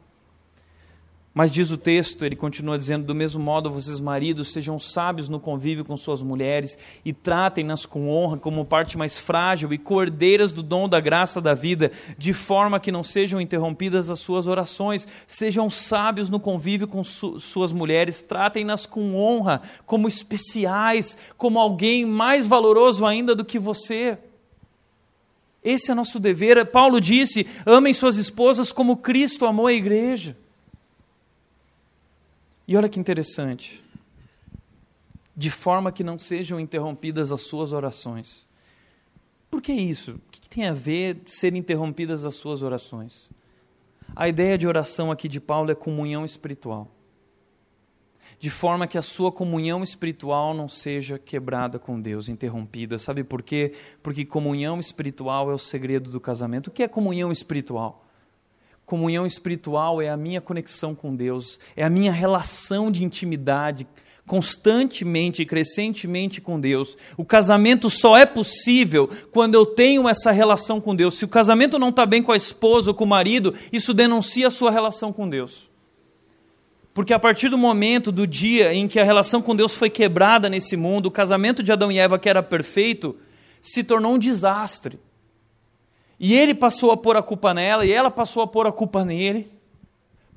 Mas diz o texto, ele continua dizendo: do mesmo modo, vocês, maridos, sejam sábios no convívio com suas mulheres e tratem-nas com honra, como parte mais frágil e cordeiras do dom da graça da vida, de forma que não sejam interrompidas as suas orações. Sejam sábios no convívio com su suas mulheres, tratem-nas com honra, como especiais, como alguém mais valoroso ainda do que você. Esse é nosso dever. Paulo disse: amem suas esposas como Cristo amou a igreja. E olha que interessante. De forma que não sejam interrompidas as suas orações. Por que isso? O que tem a ver ser interrompidas as suas orações? A ideia de oração aqui de Paulo é comunhão espiritual. De forma que a sua comunhão espiritual não seja quebrada com Deus, interrompida. Sabe por quê? Porque comunhão espiritual é o segredo do casamento. O que é comunhão espiritual? Comunhão espiritual é a minha conexão com Deus, é a minha relação de intimidade constantemente e crescentemente com Deus. O casamento só é possível quando eu tenho essa relação com Deus. Se o casamento não está bem com a esposa ou com o marido, isso denuncia a sua relação com Deus. Porque a partir do momento, do dia em que a relação com Deus foi quebrada nesse mundo, o casamento de Adão e Eva, que era perfeito, se tornou um desastre. E ele passou a pôr a culpa nela, e ela passou a pôr a culpa nele.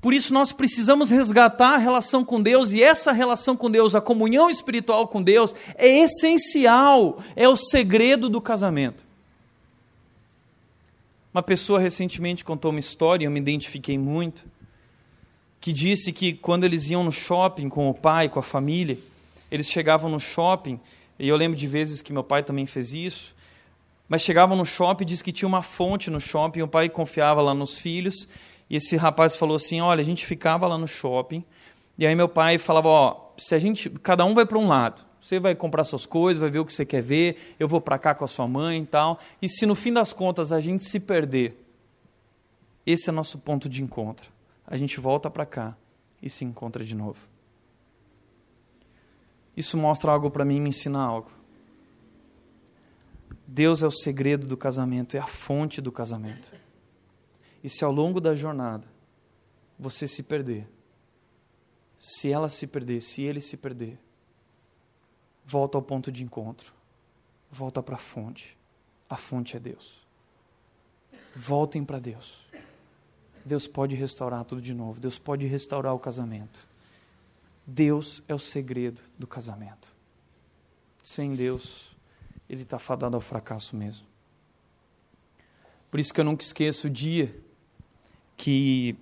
Por isso nós precisamos resgatar a relação com Deus, e essa relação com Deus, a comunhão espiritual com Deus, é essencial, é o segredo do casamento. Uma pessoa recentemente contou uma história, e eu me identifiquei muito, que disse que quando eles iam no shopping com o pai, com a família, eles chegavam no shopping, e eu lembro de vezes que meu pai também fez isso, mas chegavam no shopping e disse que tinha uma fonte no shopping, o pai confiava lá nos filhos, e esse rapaz falou assim: "Olha, a gente ficava lá no shopping, e aí meu pai falava, ó, se a gente, cada um vai para um lado. Você vai comprar suas coisas, vai ver o que você quer ver, eu vou para cá com a sua mãe e tal. E se no fim das contas a gente se perder, esse é nosso ponto de encontro. A gente volta para cá e se encontra de novo. Isso mostra algo para mim, me ensina algo. Deus é o segredo do casamento, é a fonte do casamento. E se ao longo da jornada você se perder, se ela se perder, se ele se perder, volta ao ponto de encontro, volta para a fonte. A fonte é Deus. Voltem para Deus. Deus pode restaurar tudo de novo. Deus pode restaurar o casamento. Deus é o segredo do casamento. Sem Deus, ele está fadado ao fracasso mesmo. Por isso que eu nunca esqueço o dia que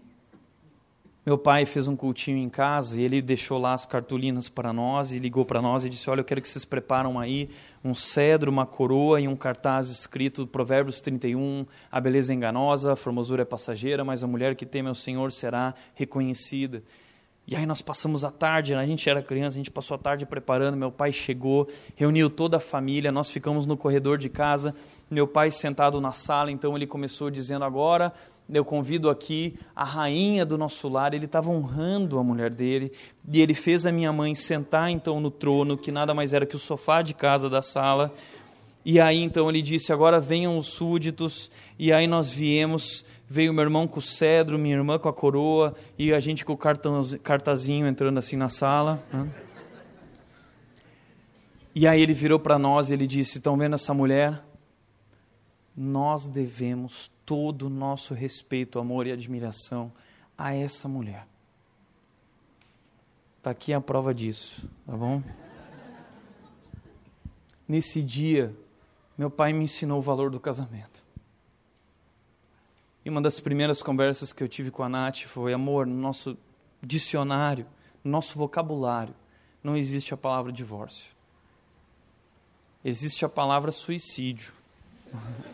meu pai fez um cultinho em casa e ele deixou lá as cartolinas para nós e ligou para nós e disse: Olha, eu quero que vocês preparam aí um cedro, uma coroa e um cartaz escrito Provérbios 31, a beleza é enganosa, a formosura é passageira, mas a mulher que teme ao Senhor será reconhecida. E aí nós passamos a tarde, né? a gente era criança, a gente passou a tarde preparando, meu pai chegou, reuniu toda a família, nós ficamos no corredor de casa, meu pai sentado na sala, então ele começou dizendo agora, eu convido aqui a rainha do nosso lar, ele estava honrando a mulher dele, e ele fez a minha mãe sentar então no trono, que nada mais era que o sofá de casa da sala, e aí então ele disse, agora venham os súditos, e aí nós viemos, veio meu irmão com o cedro, minha irmã com a coroa, e a gente com o cartazinho entrando assim na sala. Né? E aí ele virou para nós e ele disse: Estão vendo essa mulher? Nós devemos todo o nosso respeito, amor e admiração a essa mulher. Está aqui a prova disso, tá bom? Nesse dia, meu pai me ensinou o valor do casamento. E uma das primeiras conversas que eu tive com a Nath foi: amor, no nosso dicionário, no nosso vocabulário, não existe a palavra divórcio. Existe a palavra suicídio. <laughs>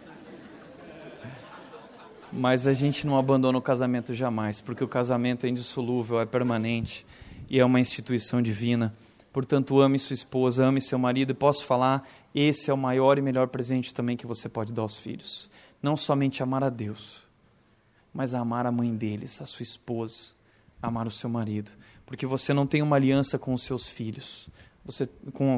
Mas a gente não abandona o casamento jamais, porque o casamento é indissolúvel, é permanente e é uma instituição divina. Portanto, ame sua esposa, ame seu marido e posso falar, esse é o maior e melhor presente também que você pode dar aos filhos. Não somente amar a Deus, mas a amar a mãe deles, a sua esposa, amar o seu marido, porque você não tem uma aliança com os seus filhos, você com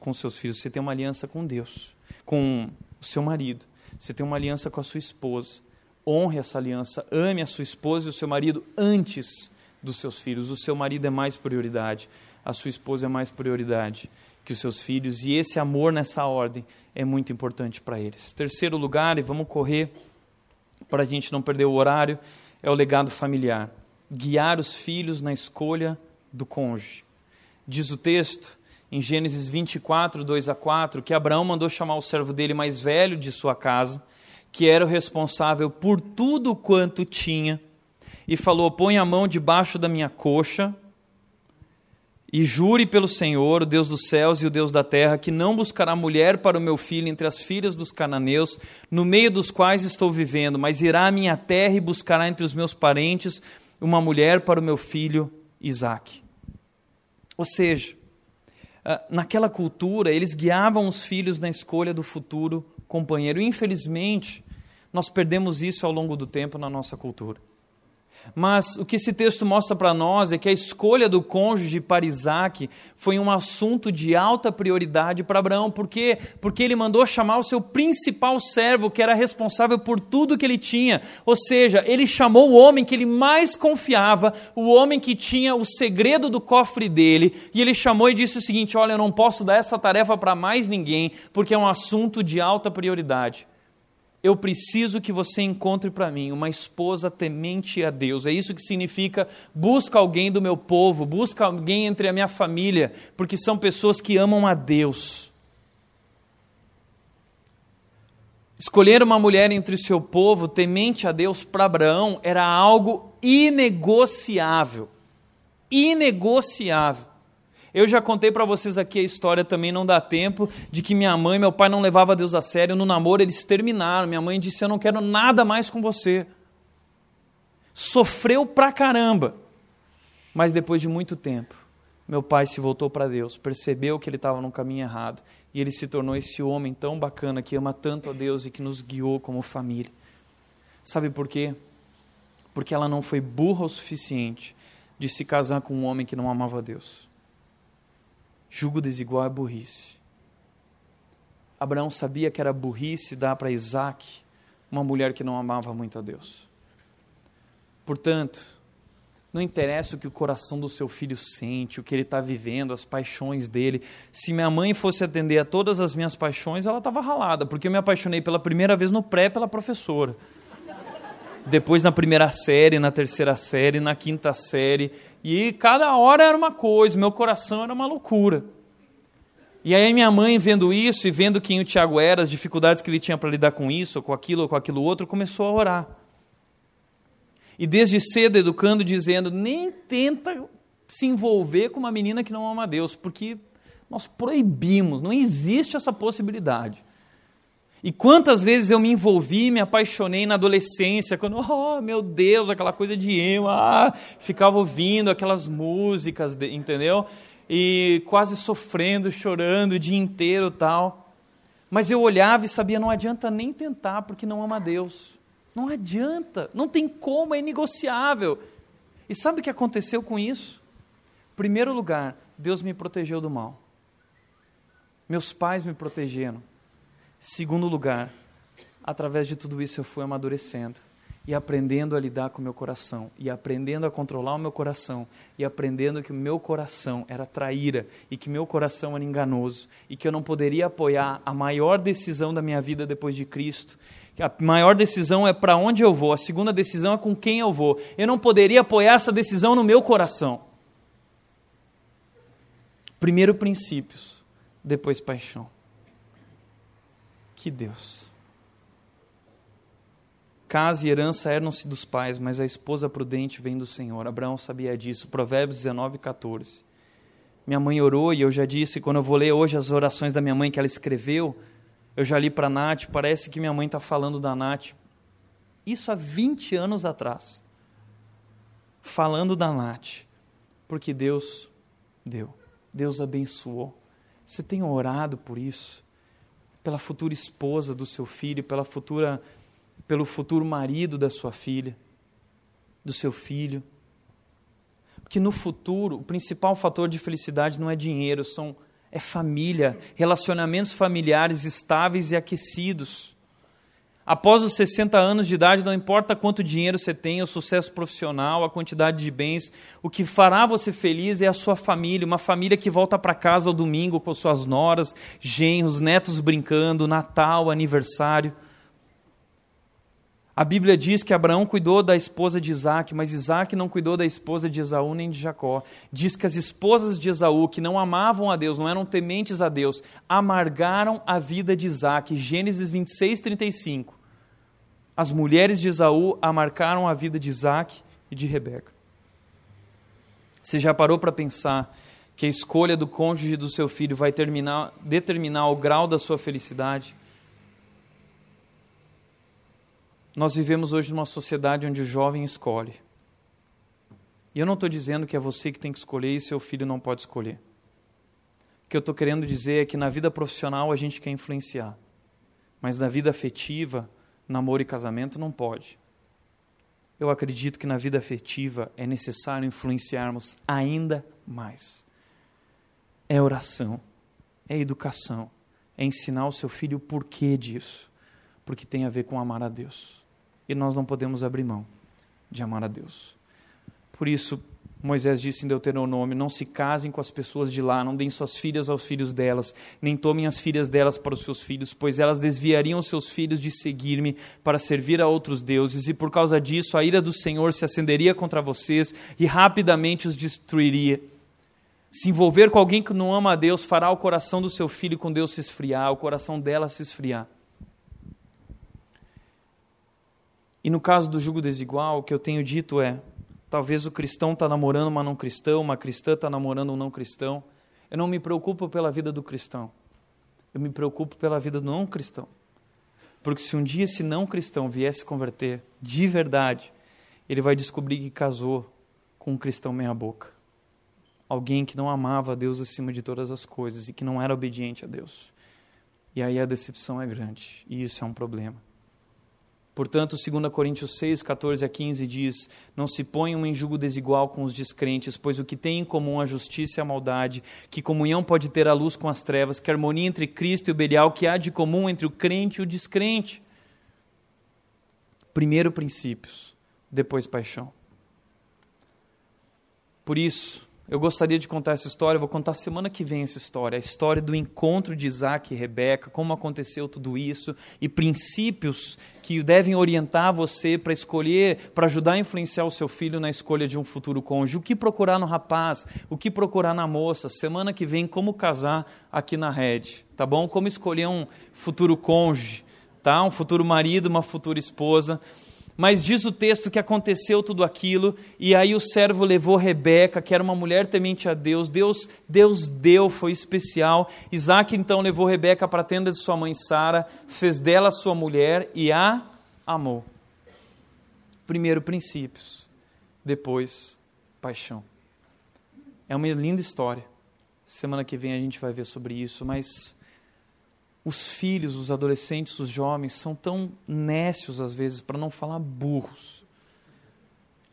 com seus filhos, você tem uma aliança com Deus, com o seu marido, você tem uma aliança com a sua esposa. Honre essa aliança, ame a sua esposa e o seu marido antes dos seus filhos. O seu marido é mais prioridade, a sua esposa é mais prioridade que os seus filhos, e esse amor nessa ordem é muito importante para eles. Terceiro lugar, e vamos correr para a gente não perder o horário, é o legado familiar. Guiar os filhos na escolha do cônjuge. Diz o texto, em Gênesis 24, 2 a 4, que Abraão mandou chamar o servo dele mais velho de sua casa, que era o responsável por tudo quanto tinha, e falou: Põe a mão debaixo da minha coxa e jure pelo Senhor, o Deus dos céus e o Deus da terra, que não buscará mulher para o meu filho entre as filhas dos cananeus, no meio dos quais estou vivendo, mas irá à minha terra e buscará entre os meus parentes uma mulher para o meu filho Isaque. Ou seja, ah, naquela cultura, eles guiavam os filhos na escolha do futuro companheiro. E, infelizmente, nós perdemos isso ao longo do tempo na nossa cultura. Mas o que esse texto mostra para nós é que a escolha do cônjuge para Isaac foi um assunto de alta prioridade para Abraão. Por quê? Porque ele mandou chamar o seu principal servo, que era responsável por tudo que ele tinha. Ou seja, ele chamou o homem que ele mais confiava, o homem que tinha o segredo do cofre dele, e ele chamou e disse o seguinte: Olha, eu não posso dar essa tarefa para mais ninguém, porque é um assunto de alta prioridade eu preciso que você encontre para mim uma esposa temente a Deus. É isso que significa busca alguém do meu povo, busca alguém entre a minha família, porque são pessoas que amam a Deus. Escolher uma mulher entre o seu povo temente a Deus para Abraão era algo inegociável. Inegociável. Eu já contei para vocês aqui a história, também não dá tempo, de que minha mãe e meu pai não levavam Deus a sério. No namoro eles terminaram. Minha mãe disse: Eu não quero nada mais com você. Sofreu pra caramba. Mas depois de muito tempo, meu pai se voltou para Deus, percebeu que ele estava no caminho errado e ele se tornou esse homem tão bacana que ama tanto a Deus e que nos guiou como família. Sabe por quê? Porque ela não foi burra o suficiente de se casar com um homem que não amava a Deus. Julgo desigual é burrice. Abraão sabia que era burrice dar para Isaac uma mulher que não amava muito a Deus. Portanto, não interessa o que o coração do seu filho sente, o que ele está vivendo, as paixões dele. Se minha mãe fosse atender a todas as minhas paixões, ela estava ralada, porque eu me apaixonei pela primeira vez no pré pela professora. Depois na primeira série, na terceira série, na quinta série. E cada hora era uma coisa, meu coração era uma loucura. E aí minha mãe, vendo isso e vendo quem o Tiago era, as dificuldades que ele tinha para lidar com isso, ou com aquilo, ou com aquilo outro, começou a orar. E desde cedo educando, dizendo, nem tenta se envolver com uma menina que não ama a Deus, porque nós proibimos, não existe essa possibilidade. E quantas vezes eu me envolvi, me apaixonei na adolescência, quando, <laughs> oh meu Deus, aquela coisa de emo, ah, ficava ouvindo aquelas músicas, entendeu? E quase sofrendo, chorando o dia inteiro tal. Mas eu olhava e sabia, não adianta nem tentar, porque não ama Deus. Não adianta, não tem como, é inegociável. E sabe o que aconteceu com isso? Primeiro lugar, Deus me protegeu do mal. Meus pais me protegeram. Segundo lugar, através de tudo isso eu fui amadurecendo e aprendendo a lidar com o meu coração, e aprendendo a controlar o meu coração, e aprendendo que o meu coração era traíra, e que meu coração era enganoso, e que eu não poderia apoiar a maior decisão da minha vida depois de Cristo. A maior decisão é para onde eu vou, a segunda decisão é com quem eu vou. Eu não poderia apoiar essa decisão no meu coração. Primeiro princípios, depois paixão. Que Deus. Casa e herança eram-se dos pais, mas a esposa prudente vem do Senhor. Abraão sabia disso. Provérbios 19, 14. Minha mãe orou e eu já disse, quando eu vou ler hoje as orações da minha mãe que ela escreveu, eu já li para a Nath, parece que minha mãe está falando da Nath. Isso há 20 anos atrás. Falando da Nath. Porque Deus deu. Deus abençoou. Você tem orado por isso? Pela futura esposa do seu filho, pela futura, pelo futuro marido da sua filha, do seu filho. Porque no futuro, o principal fator de felicidade não é dinheiro, são é família, relacionamentos familiares estáveis e aquecidos. Após os 60 anos de idade, não importa quanto dinheiro você tem, o sucesso profissional, a quantidade de bens, o que fará você feliz é a sua família, uma família que volta para casa ao domingo com suas noras, genros, netos brincando, Natal, aniversário. A Bíblia diz que Abraão cuidou da esposa de Isaac, mas Isaac não cuidou da esposa de Esaú nem de Jacó. Diz que as esposas de Esaú, que não amavam a Deus, não eram tementes a Deus, amargaram a vida de Isaac. Gênesis 26, 35. As mulheres de Esaú amargaram a vida de Isaac e de Rebeca. Você já parou para pensar que a escolha do cônjuge do seu filho vai terminar, determinar o grau da sua felicidade? Nós vivemos hoje numa sociedade onde o jovem escolhe. E eu não estou dizendo que é você que tem que escolher e seu filho não pode escolher. O que eu estou querendo dizer é que na vida profissional a gente quer influenciar, mas na vida afetiva, namoro e casamento não pode. Eu acredito que na vida afetiva é necessário influenciarmos ainda mais. É oração, é educação, é ensinar o seu filho o porquê disso, porque tem a ver com amar a Deus e nós não podemos abrir mão de amar a Deus. Por isso, Moisés disse em Deuteronômio: Não se casem com as pessoas de lá, não deem suas filhas aos filhos delas, nem tomem as filhas delas para os seus filhos, pois elas desviariam seus filhos de seguir-me para servir a outros deuses, e por causa disso a ira do Senhor se acenderia contra vocês e rapidamente os destruiria. Se envolver com alguém que não ama a Deus fará o coração do seu filho com Deus se esfriar, o coração dela se esfriar. E no caso do jugo desigual, o que eu tenho dito é: talvez o cristão está namorando uma não cristã, uma cristã está namorando um não cristão. Eu não me preocupo pela vida do cristão, eu me preocupo pela vida do não cristão. Porque se um dia esse não cristão viesse se converter de verdade, ele vai descobrir que casou com um cristão meia-boca. Alguém que não amava a Deus acima de todas as coisas e que não era obediente a Deus. E aí a decepção é grande, e isso é um problema. Portanto, 2 Coríntios 6, 14 a 15 diz: Não se ponham em julgo desigual com os descrentes, pois o que tem em comum a justiça e a maldade, que comunhão pode ter a luz com as trevas, que harmonia entre Cristo e o Belial, que há de comum entre o crente e o descrente. Primeiro princípios, depois paixão. Por isso, eu gostaria de contar essa história, vou contar semana que vem essa história, a história do encontro de Isaac e Rebeca, como aconteceu tudo isso e princípios que devem orientar você para escolher, para ajudar a influenciar o seu filho na escolha de um futuro cônjuge. O que procurar no rapaz, o que procurar na moça. Semana que vem, como casar aqui na rede, tá bom? Como escolher um futuro cônjuge, tá? Um futuro marido, uma futura esposa. Mas diz o texto que aconteceu tudo aquilo, e aí o servo levou Rebeca, que era uma mulher temente a Deus. Deus, Deus deu, foi especial. Isaac então levou Rebeca para a tenda de sua mãe Sara, fez dela sua mulher e a amou. Primeiro princípios, depois paixão. É uma linda história. Semana que vem a gente vai ver sobre isso, mas os filhos, os adolescentes, os jovens são tão nécios às vezes, para não falar burros.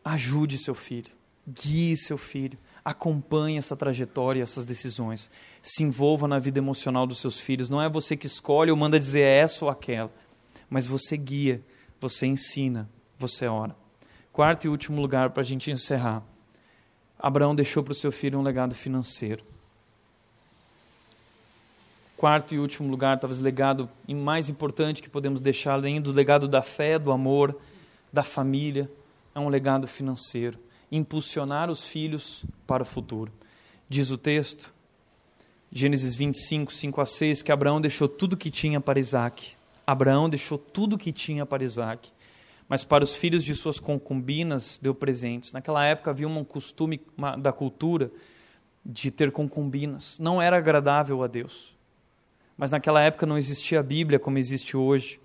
Ajude seu filho, guie seu filho, acompanhe essa trajetória, essas decisões. Se envolva na vida emocional dos seus filhos. Não é você que escolhe ou manda dizer essa ou aquela, mas você guia, você ensina, você ora. Quarto e último lugar para a gente encerrar. Abraão deixou para o seu filho um legado financeiro quarto e último lugar, talvez legado mais importante que podemos deixar, além do legado da fé, do amor, da família, é um legado financeiro. Impulsionar os filhos para o futuro. Diz o texto, Gênesis 25, 5 a 6, que Abraão deixou tudo que tinha para Isaac. Abraão deixou tudo que tinha para Isaac. Mas para os filhos de suas concubinas deu presentes. Naquela época havia um costume da cultura de ter concubinas. Não era agradável a Deus mas naquela época não existia a Bíblia como existe hoje.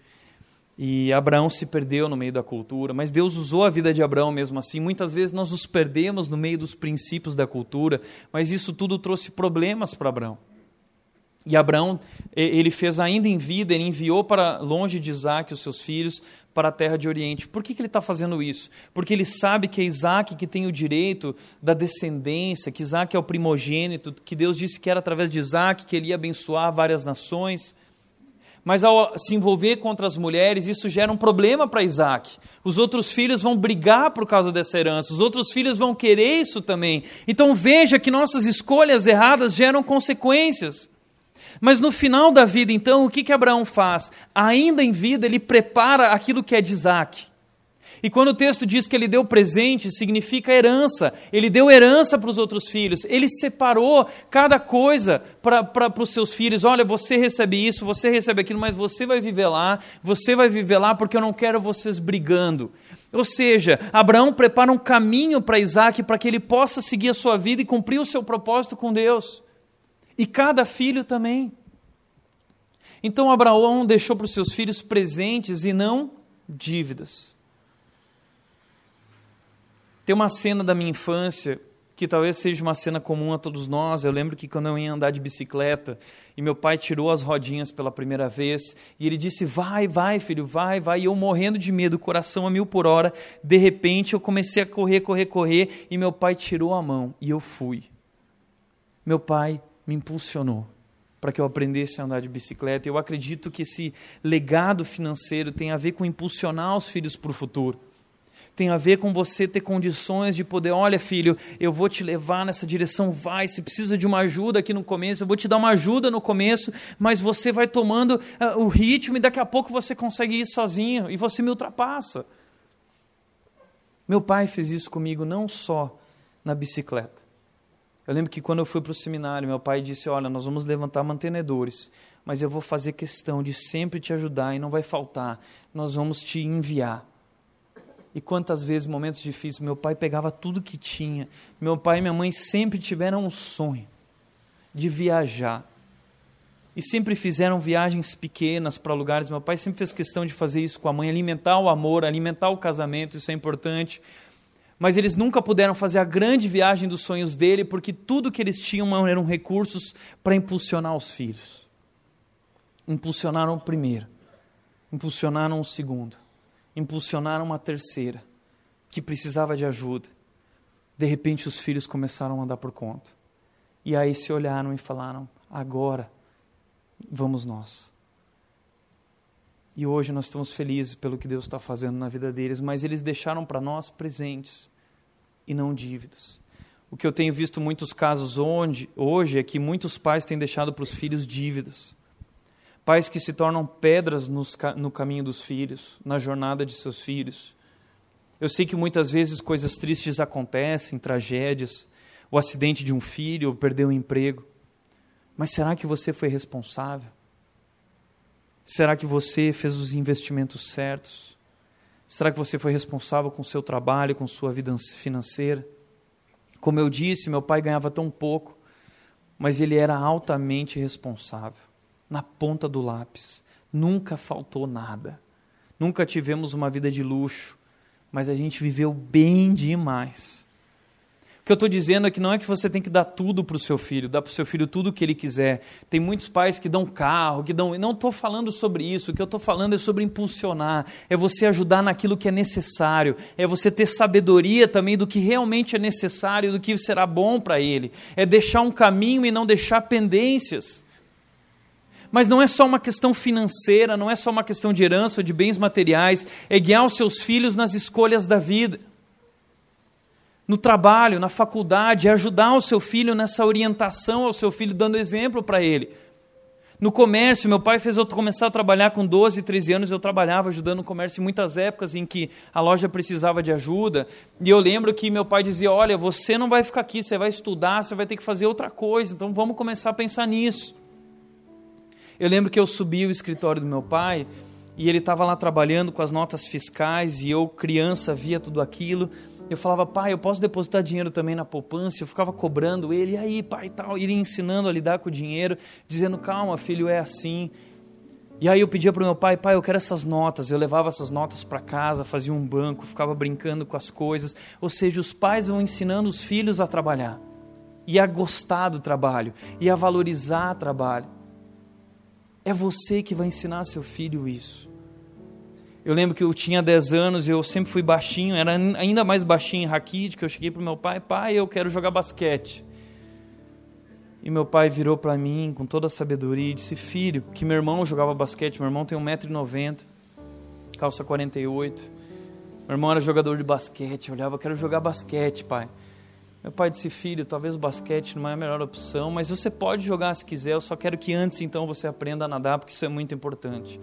E Abraão se perdeu no meio da cultura, mas Deus usou a vida de Abraão mesmo assim. Muitas vezes nós nos perdemos no meio dos princípios da cultura, mas isso tudo trouxe problemas para Abraão. E Abraão, ele fez ainda em vida, ele enviou para longe de Isaac os seus filhos para a terra de Oriente. Por que, que ele está fazendo isso? Porque ele sabe que é Isaac que tem o direito da descendência, que Isaac é o primogênito, que Deus disse que era através de Isaac que ele ia abençoar várias nações. Mas ao se envolver contra as mulheres, isso gera um problema para Isaac. Os outros filhos vão brigar por causa dessa herança, os outros filhos vão querer isso também. Então veja que nossas escolhas erradas geram consequências. Mas no final da vida, então, o que, que Abraão faz? Ainda em vida, ele prepara aquilo que é de Isaac. E quando o texto diz que ele deu presente, significa herança. Ele deu herança para os outros filhos. Ele separou cada coisa para os seus filhos. Olha, você recebe isso, você recebe aquilo, mas você vai viver lá, você vai viver lá porque eu não quero vocês brigando. Ou seja, Abraão prepara um caminho para Isaac para que ele possa seguir a sua vida e cumprir o seu propósito com Deus. E cada filho também. Então Abraão deixou para os seus filhos presentes e não dívidas. Tem uma cena da minha infância que talvez seja uma cena comum a todos nós. Eu lembro que quando eu ia andar de bicicleta e meu pai tirou as rodinhas pela primeira vez e ele disse: Vai, vai, filho, vai, vai. E eu morrendo de medo, coração a mil por hora. De repente eu comecei a correr, correr, correr e meu pai tirou a mão e eu fui. Meu pai me impulsionou para que eu aprendesse a andar de bicicleta. Eu acredito que esse legado financeiro tem a ver com impulsionar os filhos para o futuro tem a ver com você ter condições de poder, olha filho, eu vou te levar nessa direção, vai, se precisa de uma ajuda aqui no começo, eu vou te dar uma ajuda no começo, mas você vai tomando uh, o ritmo e daqui a pouco você consegue ir sozinho e você me ultrapassa. Meu pai fez isso comigo não só na bicicleta. Eu lembro que quando eu fui para o seminário, meu pai disse: Olha, nós vamos levantar mantenedores, mas eu vou fazer questão de sempre te ajudar e não vai faltar. Nós vamos te enviar. E quantas vezes, momentos difíceis, meu pai pegava tudo que tinha. Meu pai e minha mãe sempre tiveram um sonho de viajar. E sempre fizeram viagens pequenas para lugares. Meu pai sempre fez questão de fazer isso com a mãe, alimentar o amor, alimentar o casamento, isso é importante. Mas eles nunca puderam fazer a grande viagem dos sonhos dele, porque tudo que eles tinham eram recursos para impulsionar os filhos. Impulsionaram o primeiro, impulsionaram o segundo impulsionaram uma terceira que precisava de ajuda. De repente, os filhos começaram a andar por conta. E aí se olharam e falaram: agora vamos nós. E hoje nós estamos felizes pelo que Deus está fazendo na vida deles, mas eles deixaram para nós presentes e não dívidas. O que eu tenho visto muitos casos onde, hoje é que muitos pais têm deixado para os filhos dívidas pais que se tornam pedras nos, no caminho dos filhos, na jornada de seus filhos. Eu sei que muitas vezes coisas tristes acontecem, tragédias, o acidente de um filho, ou perder um emprego. Mas será que você foi responsável? Será que você fez os investimentos certos? Será que você foi responsável com seu trabalho, com sua vida financeira? Como eu disse, meu pai ganhava tão pouco, mas ele era altamente responsável na ponta do lápis. Nunca faltou nada. Nunca tivemos uma vida de luxo, mas a gente viveu bem demais. Que eu estou dizendo é que não é que você tem que dar tudo para o seu filho, dar para o seu filho tudo o que ele quiser. Tem muitos pais que dão carro, que dão. Não estou falando sobre isso. O que eu estou falando é sobre impulsionar. É você ajudar naquilo que é necessário. É você ter sabedoria também do que realmente é necessário, do que será bom para ele. É deixar um caminho e não deixar pendências. Mas não é só uma questão financeira, não é só uma questão de herança de bens materiais, é guiar os seus filhos nas escolhas da vida. No trabalho, na faculdade, ajudar o seu filho nessa orientação ao seu filho, dando exemplo para ele. No comércio, meu pai fez eu começar a trabalhar com 12, 13 anos, eu trabalhava ajudando no comércio em muitas épocas em que a loja precisava de ajuda. E eu lembro que meu pai dizia: Olha, você não vai ficar aqui, você vai estudar, você vai ter que fazer outra coisa, então vamos começar a pensar nisso. Eu lembro que eu subi o escritório do meu pai e ele estava lá trabalhando com as notas fiscais e eu, criança, via tudo aquilo. Eu falava, pai, eu posso depositar dinheiro também na poupança? Eu ficava cobrando ele, e aí, pai, tal, ele ensinando a lidar com o dinheiro, dizendo, calma, filho, é assim. E aí eu pedia para o meu pai, pai, eu quero essas notas. Eu levava essas notas para casa, fazia um banco, ficava brincando com as coisas. Ou seja, os pais vão ensinando os filhos a trabalhar, e a gostar do trabalho, e a valorizar o trabalho. É você que vai ensinar seu filho isso. Eu lembro que eu tinha 10 anos e eu sempre fui baixinho, era ainda mais baixinho raquítico, eu cheguei para meu pai, pai, eu quero jogar basquete. E meu pai virou para mim com toda a sabedoria e disse: Filho, que meu irmão jogava basquete, meu irmão tem 1,90m, calça 48. Meu irmão era jogador de basquete. Eu olhava, quero jogar basquete, pai. Meu pai disse: Filho, talvez o basquete não é a melhor opção, mas você pode jogar se quiser. Eu só quero que antes então você aprenda a nadar, porque isso é muito importante.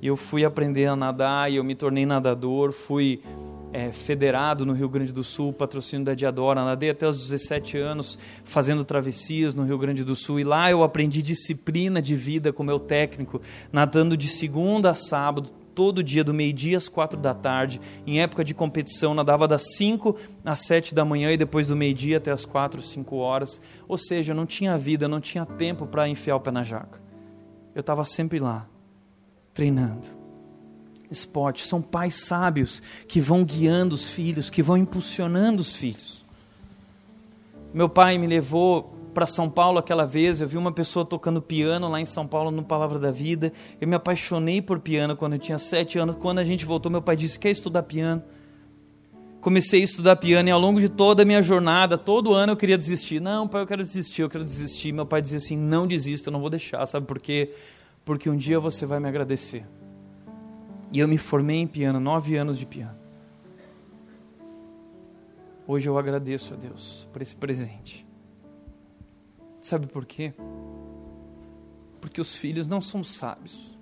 E eu fui aprender a nadar e eu me tornei nadador. Fui é, federado no Rio Grande do Sul, patrocínio da Diadora. Nadei até os 17 anos fazendo travessias no Rio Grande do Sul. E lá eu aprendi disciplina de vida com meu técnico, nadando de segunda a sábado, todo dia, do meio-dia às quatro da tarde. Em época de competição, nadava das 5 às 7 da manhã e depois do meio-dia até as 4, 5 horas. Ou seja, não tinha vida, não tinha tempo para enfiar o pé na jaca. Eu estava sempre lá, treinando spot. São pais sábios que vão guiando os filhos, que vão impulsionando os filhos. Meu pai me levou para São Paulo aquela vez, eu vi uma pessoa tocando piano lá em São Paulo no Palavra da Vida. Eu me apaixonei por piano quando eu tinha sete anos. Quando a gente voltou, meu pai disse: Quer estudar piano? Comecei a estudar piano e ao longo de toda a minha jornada, todo ano eu queria desistir. Não, pai, eu quero desistir, eu quero desistir. Meu pai dizia assim: Não desista, eu não vou deixar. Sabe por quê? Um dia você vai me agradecer. E eu me formei em piano, nove anos de piano. Hoje eu agradeço a Deus por esse presente. Sabe por quê? Porque os filhos não são sábios.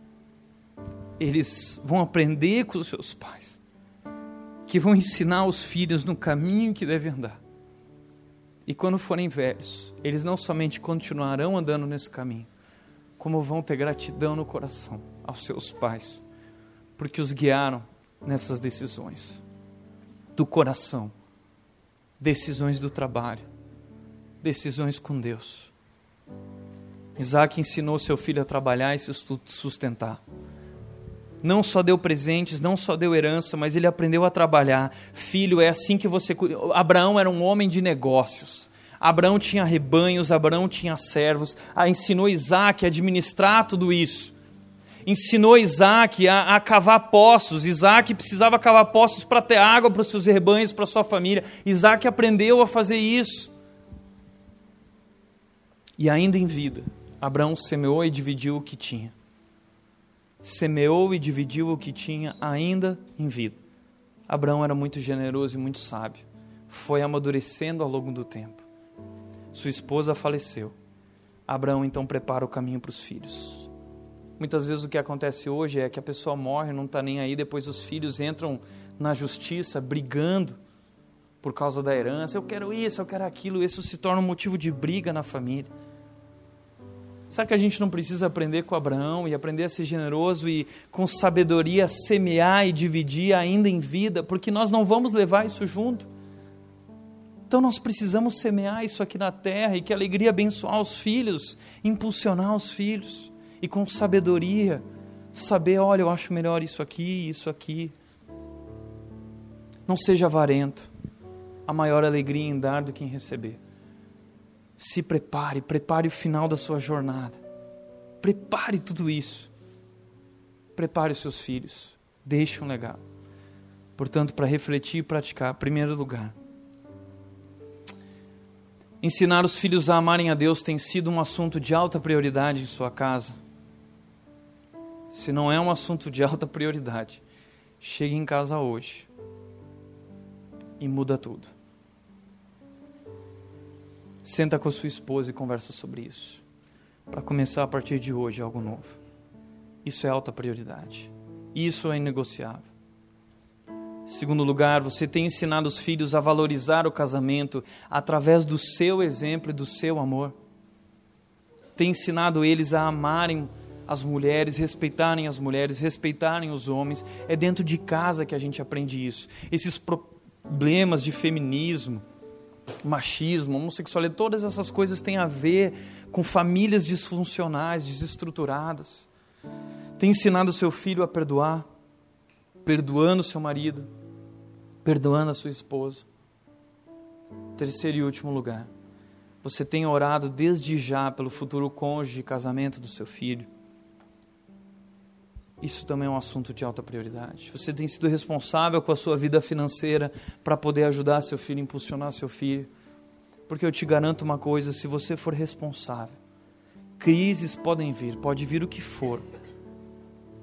Eles vão aprender com os seus pais, que vão ensinar os filhos no caminho que devem andar. E quando forem velhos, eles não somente continuarão andando nesse caminho, como vão ter gratidão no coração aos seus pais porque os guiaram nessas decisões do coração, decisões do trabalho, decisões com Deus. Isaac ensinou seu filho a trabalhar e se sustentar. Não só deu presentes, não só deu herança, mas ele aprendeu a trabalhar. Filho, é assim que você. Abraão era um homem de negócios. Abraão tinha rebanhos, Abraão tinha servos. Ah, ensinou Isaac a administrar tudo isso ensinou Isaac a, a cavar poços. Isaac precisava cavar poços para ter água para os seus rebanhos, para sua família. Isaac aprendeu a fazer isso. E ainda em vida, Abraão semeou e dividiu o que tinha. Semeou e dividiu o que tinha ainda em vida. Abraão era muito generoso e muito sábio. Foi amadurecendo ao longo do tempo. Sua esposa faleceu. Abraão então prepara o caminho para os filhos. Muitas vezes o que acontece hoje é que a pessoa morre, não está nem aí, depois os filhos entram na justiça brigando por causa da herança. Eu quero isso, eu quero aquilo. Isso se torna um motivo de briga na família. Será que a gente não precisa aprender com Abraão e aprender a ser generoso e com sabedoria semear e dividir ainda em vida? Porque nós não vamos levar isso junto. Então nós precisamos semear isso aqui na terra e que alegria abençoar os filhos, impulsionar os filhos e com sabedoria saber, olha, eu acho melhor isso aqui, isso aqui. Não seja avarento. A maior alegria em dar do que em receber. Se prepare, prepare o final da sua jornada. Prepare tudo isso. Prepare os seus filhos. Deixe um legado. Portanto, para refletir e praticar, primeiro lugar, ensinar os filhos a amarem a Deus tem sido um assunto de alta prioridade em sua casa se não é um assunto de alta prioridade, chegue em casa hoje e muda tudo. Senta com a sua esposa e conversa sobre isso. Para começar a partir de hoje algo novo. Isso é alta prioridade. Isso é inegociável. Segundo lugar, você tem ensinado os filhos a valorizar o casamento através do seu exemplo e do seu amor. Tem ensinado eles a amarem as mulheres, respeitarem as mulheres, respeitarem os homens. É dentro de casa que a gente aprende isso. Esses problemas de feminismo, machismo, homossexualidade, todas essas coisas têm a ver com famílias disfuncionais, desestruturadas. Tem ensinado seu filho a perdoar, perdoando seu marido, perdoando a sua esposa. Terceiro e último lugar, você tem orado desde já pelo futuro cônjuge e casamento do seu filho isso também é um assunto de alta prioridade. Você tem sido responsável com a sua vida financeira para poder ajudar seu filho, impulsionar seu filho. Porque eu te garanto uma coisa: se você for responsável, crises podem vir, pode vir o que for.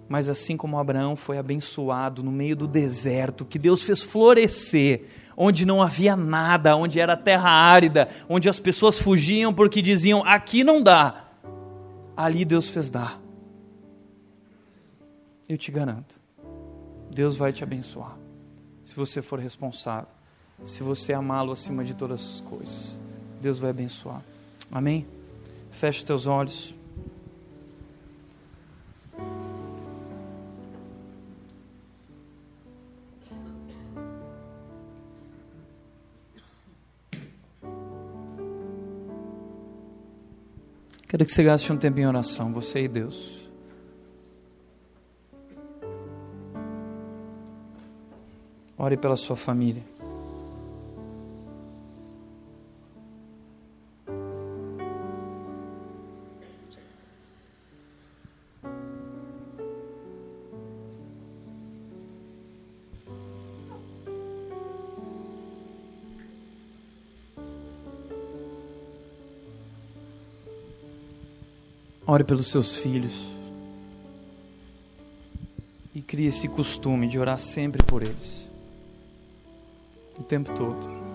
Mas assim como Abraão foi abençoado no meio do deserto, que Deus fez florescer, onde não havia nada, onde era terra árida, onde as pessoas fugiam porque diziam: aqui não dá. Ali Deus fez dar. Eu te garanto, Deus vai te abençoar, se você for responsável, se você amá-lo acima de todas as coisas. Deus vai abençoar. Amém? Feche teus olhos. Quero que você gaste um tempo em oração, você e Deus. Ore pela sua família. Ore pelos seus filhos. E crie esse costume de orar sempre por eles. O tempo todo.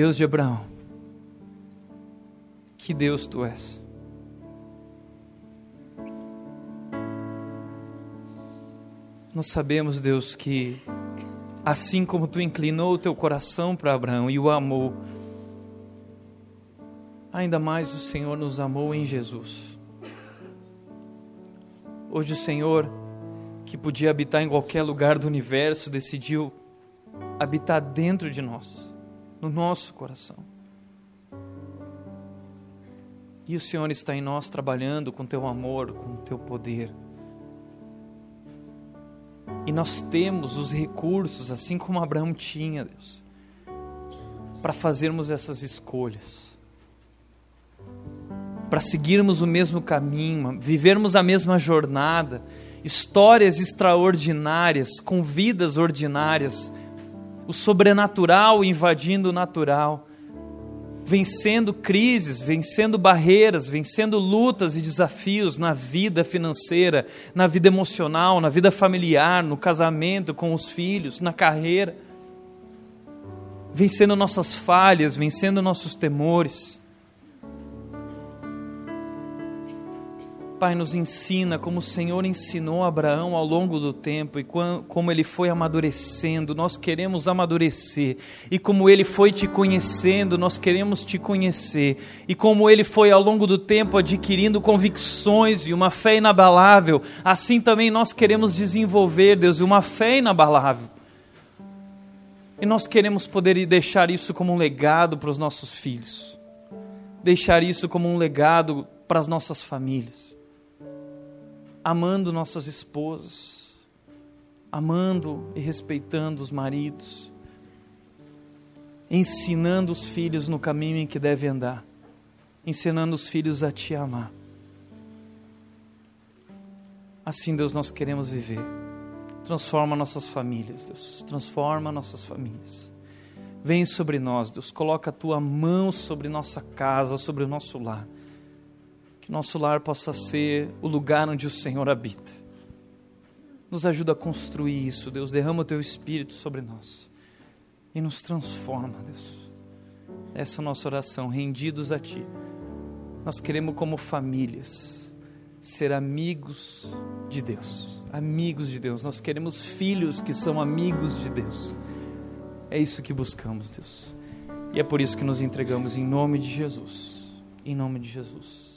Deus de Abraão, que Deus tu és. Nós sabemos, Deus, que assim como tu inclinou o teu coração para Abraão e o amou, ainda mais o Senhor nos amou em Jesus. Hoje o Senhor, que podia habitar em qualquer lugar do universo, decidiu habitar dentro de nós no nosso coração. E o Senhor está em nós trabalhando com teu amor, com teu poder. E nós temos os recursos, assim como Abraão tinha, Deus, para fazermos essas escolhas, para seguirmos o mesmo caminho, vivermos a mesma jornada, histórias extraordinárias, com vidas ordinárias, o sobrenatural invadindo o natural, vencendo crises, vencendo barreiras, vencendo lutas e desafios na vida financeira, na vida emocional, na vida familiar, no casamento com os filhos, na carreira, vencendo nossas falhas, vencendo nossos temores Pai, nos ensina como o Senhor ensinou Abraão ao longo do tempo e como ele foi amadurecendo. Nós queremos amadurecer. E como ele foi te conhecendo, nós queremos te conhecer. E como ele foi ao longo do tempo adquirindo convicções e uma fé inabalável, assim também nós queremos desenvolver, Deus, uma fé inabalável. E nós queremos poder deixar isso como um legado para os nossos filhos. Deixar isso como um legado para as nossas famílias amando nossas esposas, amando e respeitando os maridos, ensinando os filhos no caminho em que devem andar, ensinando os filhos a te amar. Assim, Deus, nós queremos viver. Transforma nossas famílias, Deus. Transforma nossas famílias. Vem sobre nós, Deus. Coloca a tua mão sobre nossa casa, sobre o nosso lar nosso lar possa ser o lugar onde o Senhor habita. Nos ajuda a construir isso, Deus. Derrama o teu espírito sobre nós e nos transforma, Deus. Essa é a nossa oração, rendidos a Ti. Nós queremos, como famílias, ser amigos de Deus. Amigos de Deus. Nós queremos filhos que são amigos de Deus. É isso que buscamos, Deus. E é por isso que nos entregamos em nome de Jesus. Em nome de Jesus.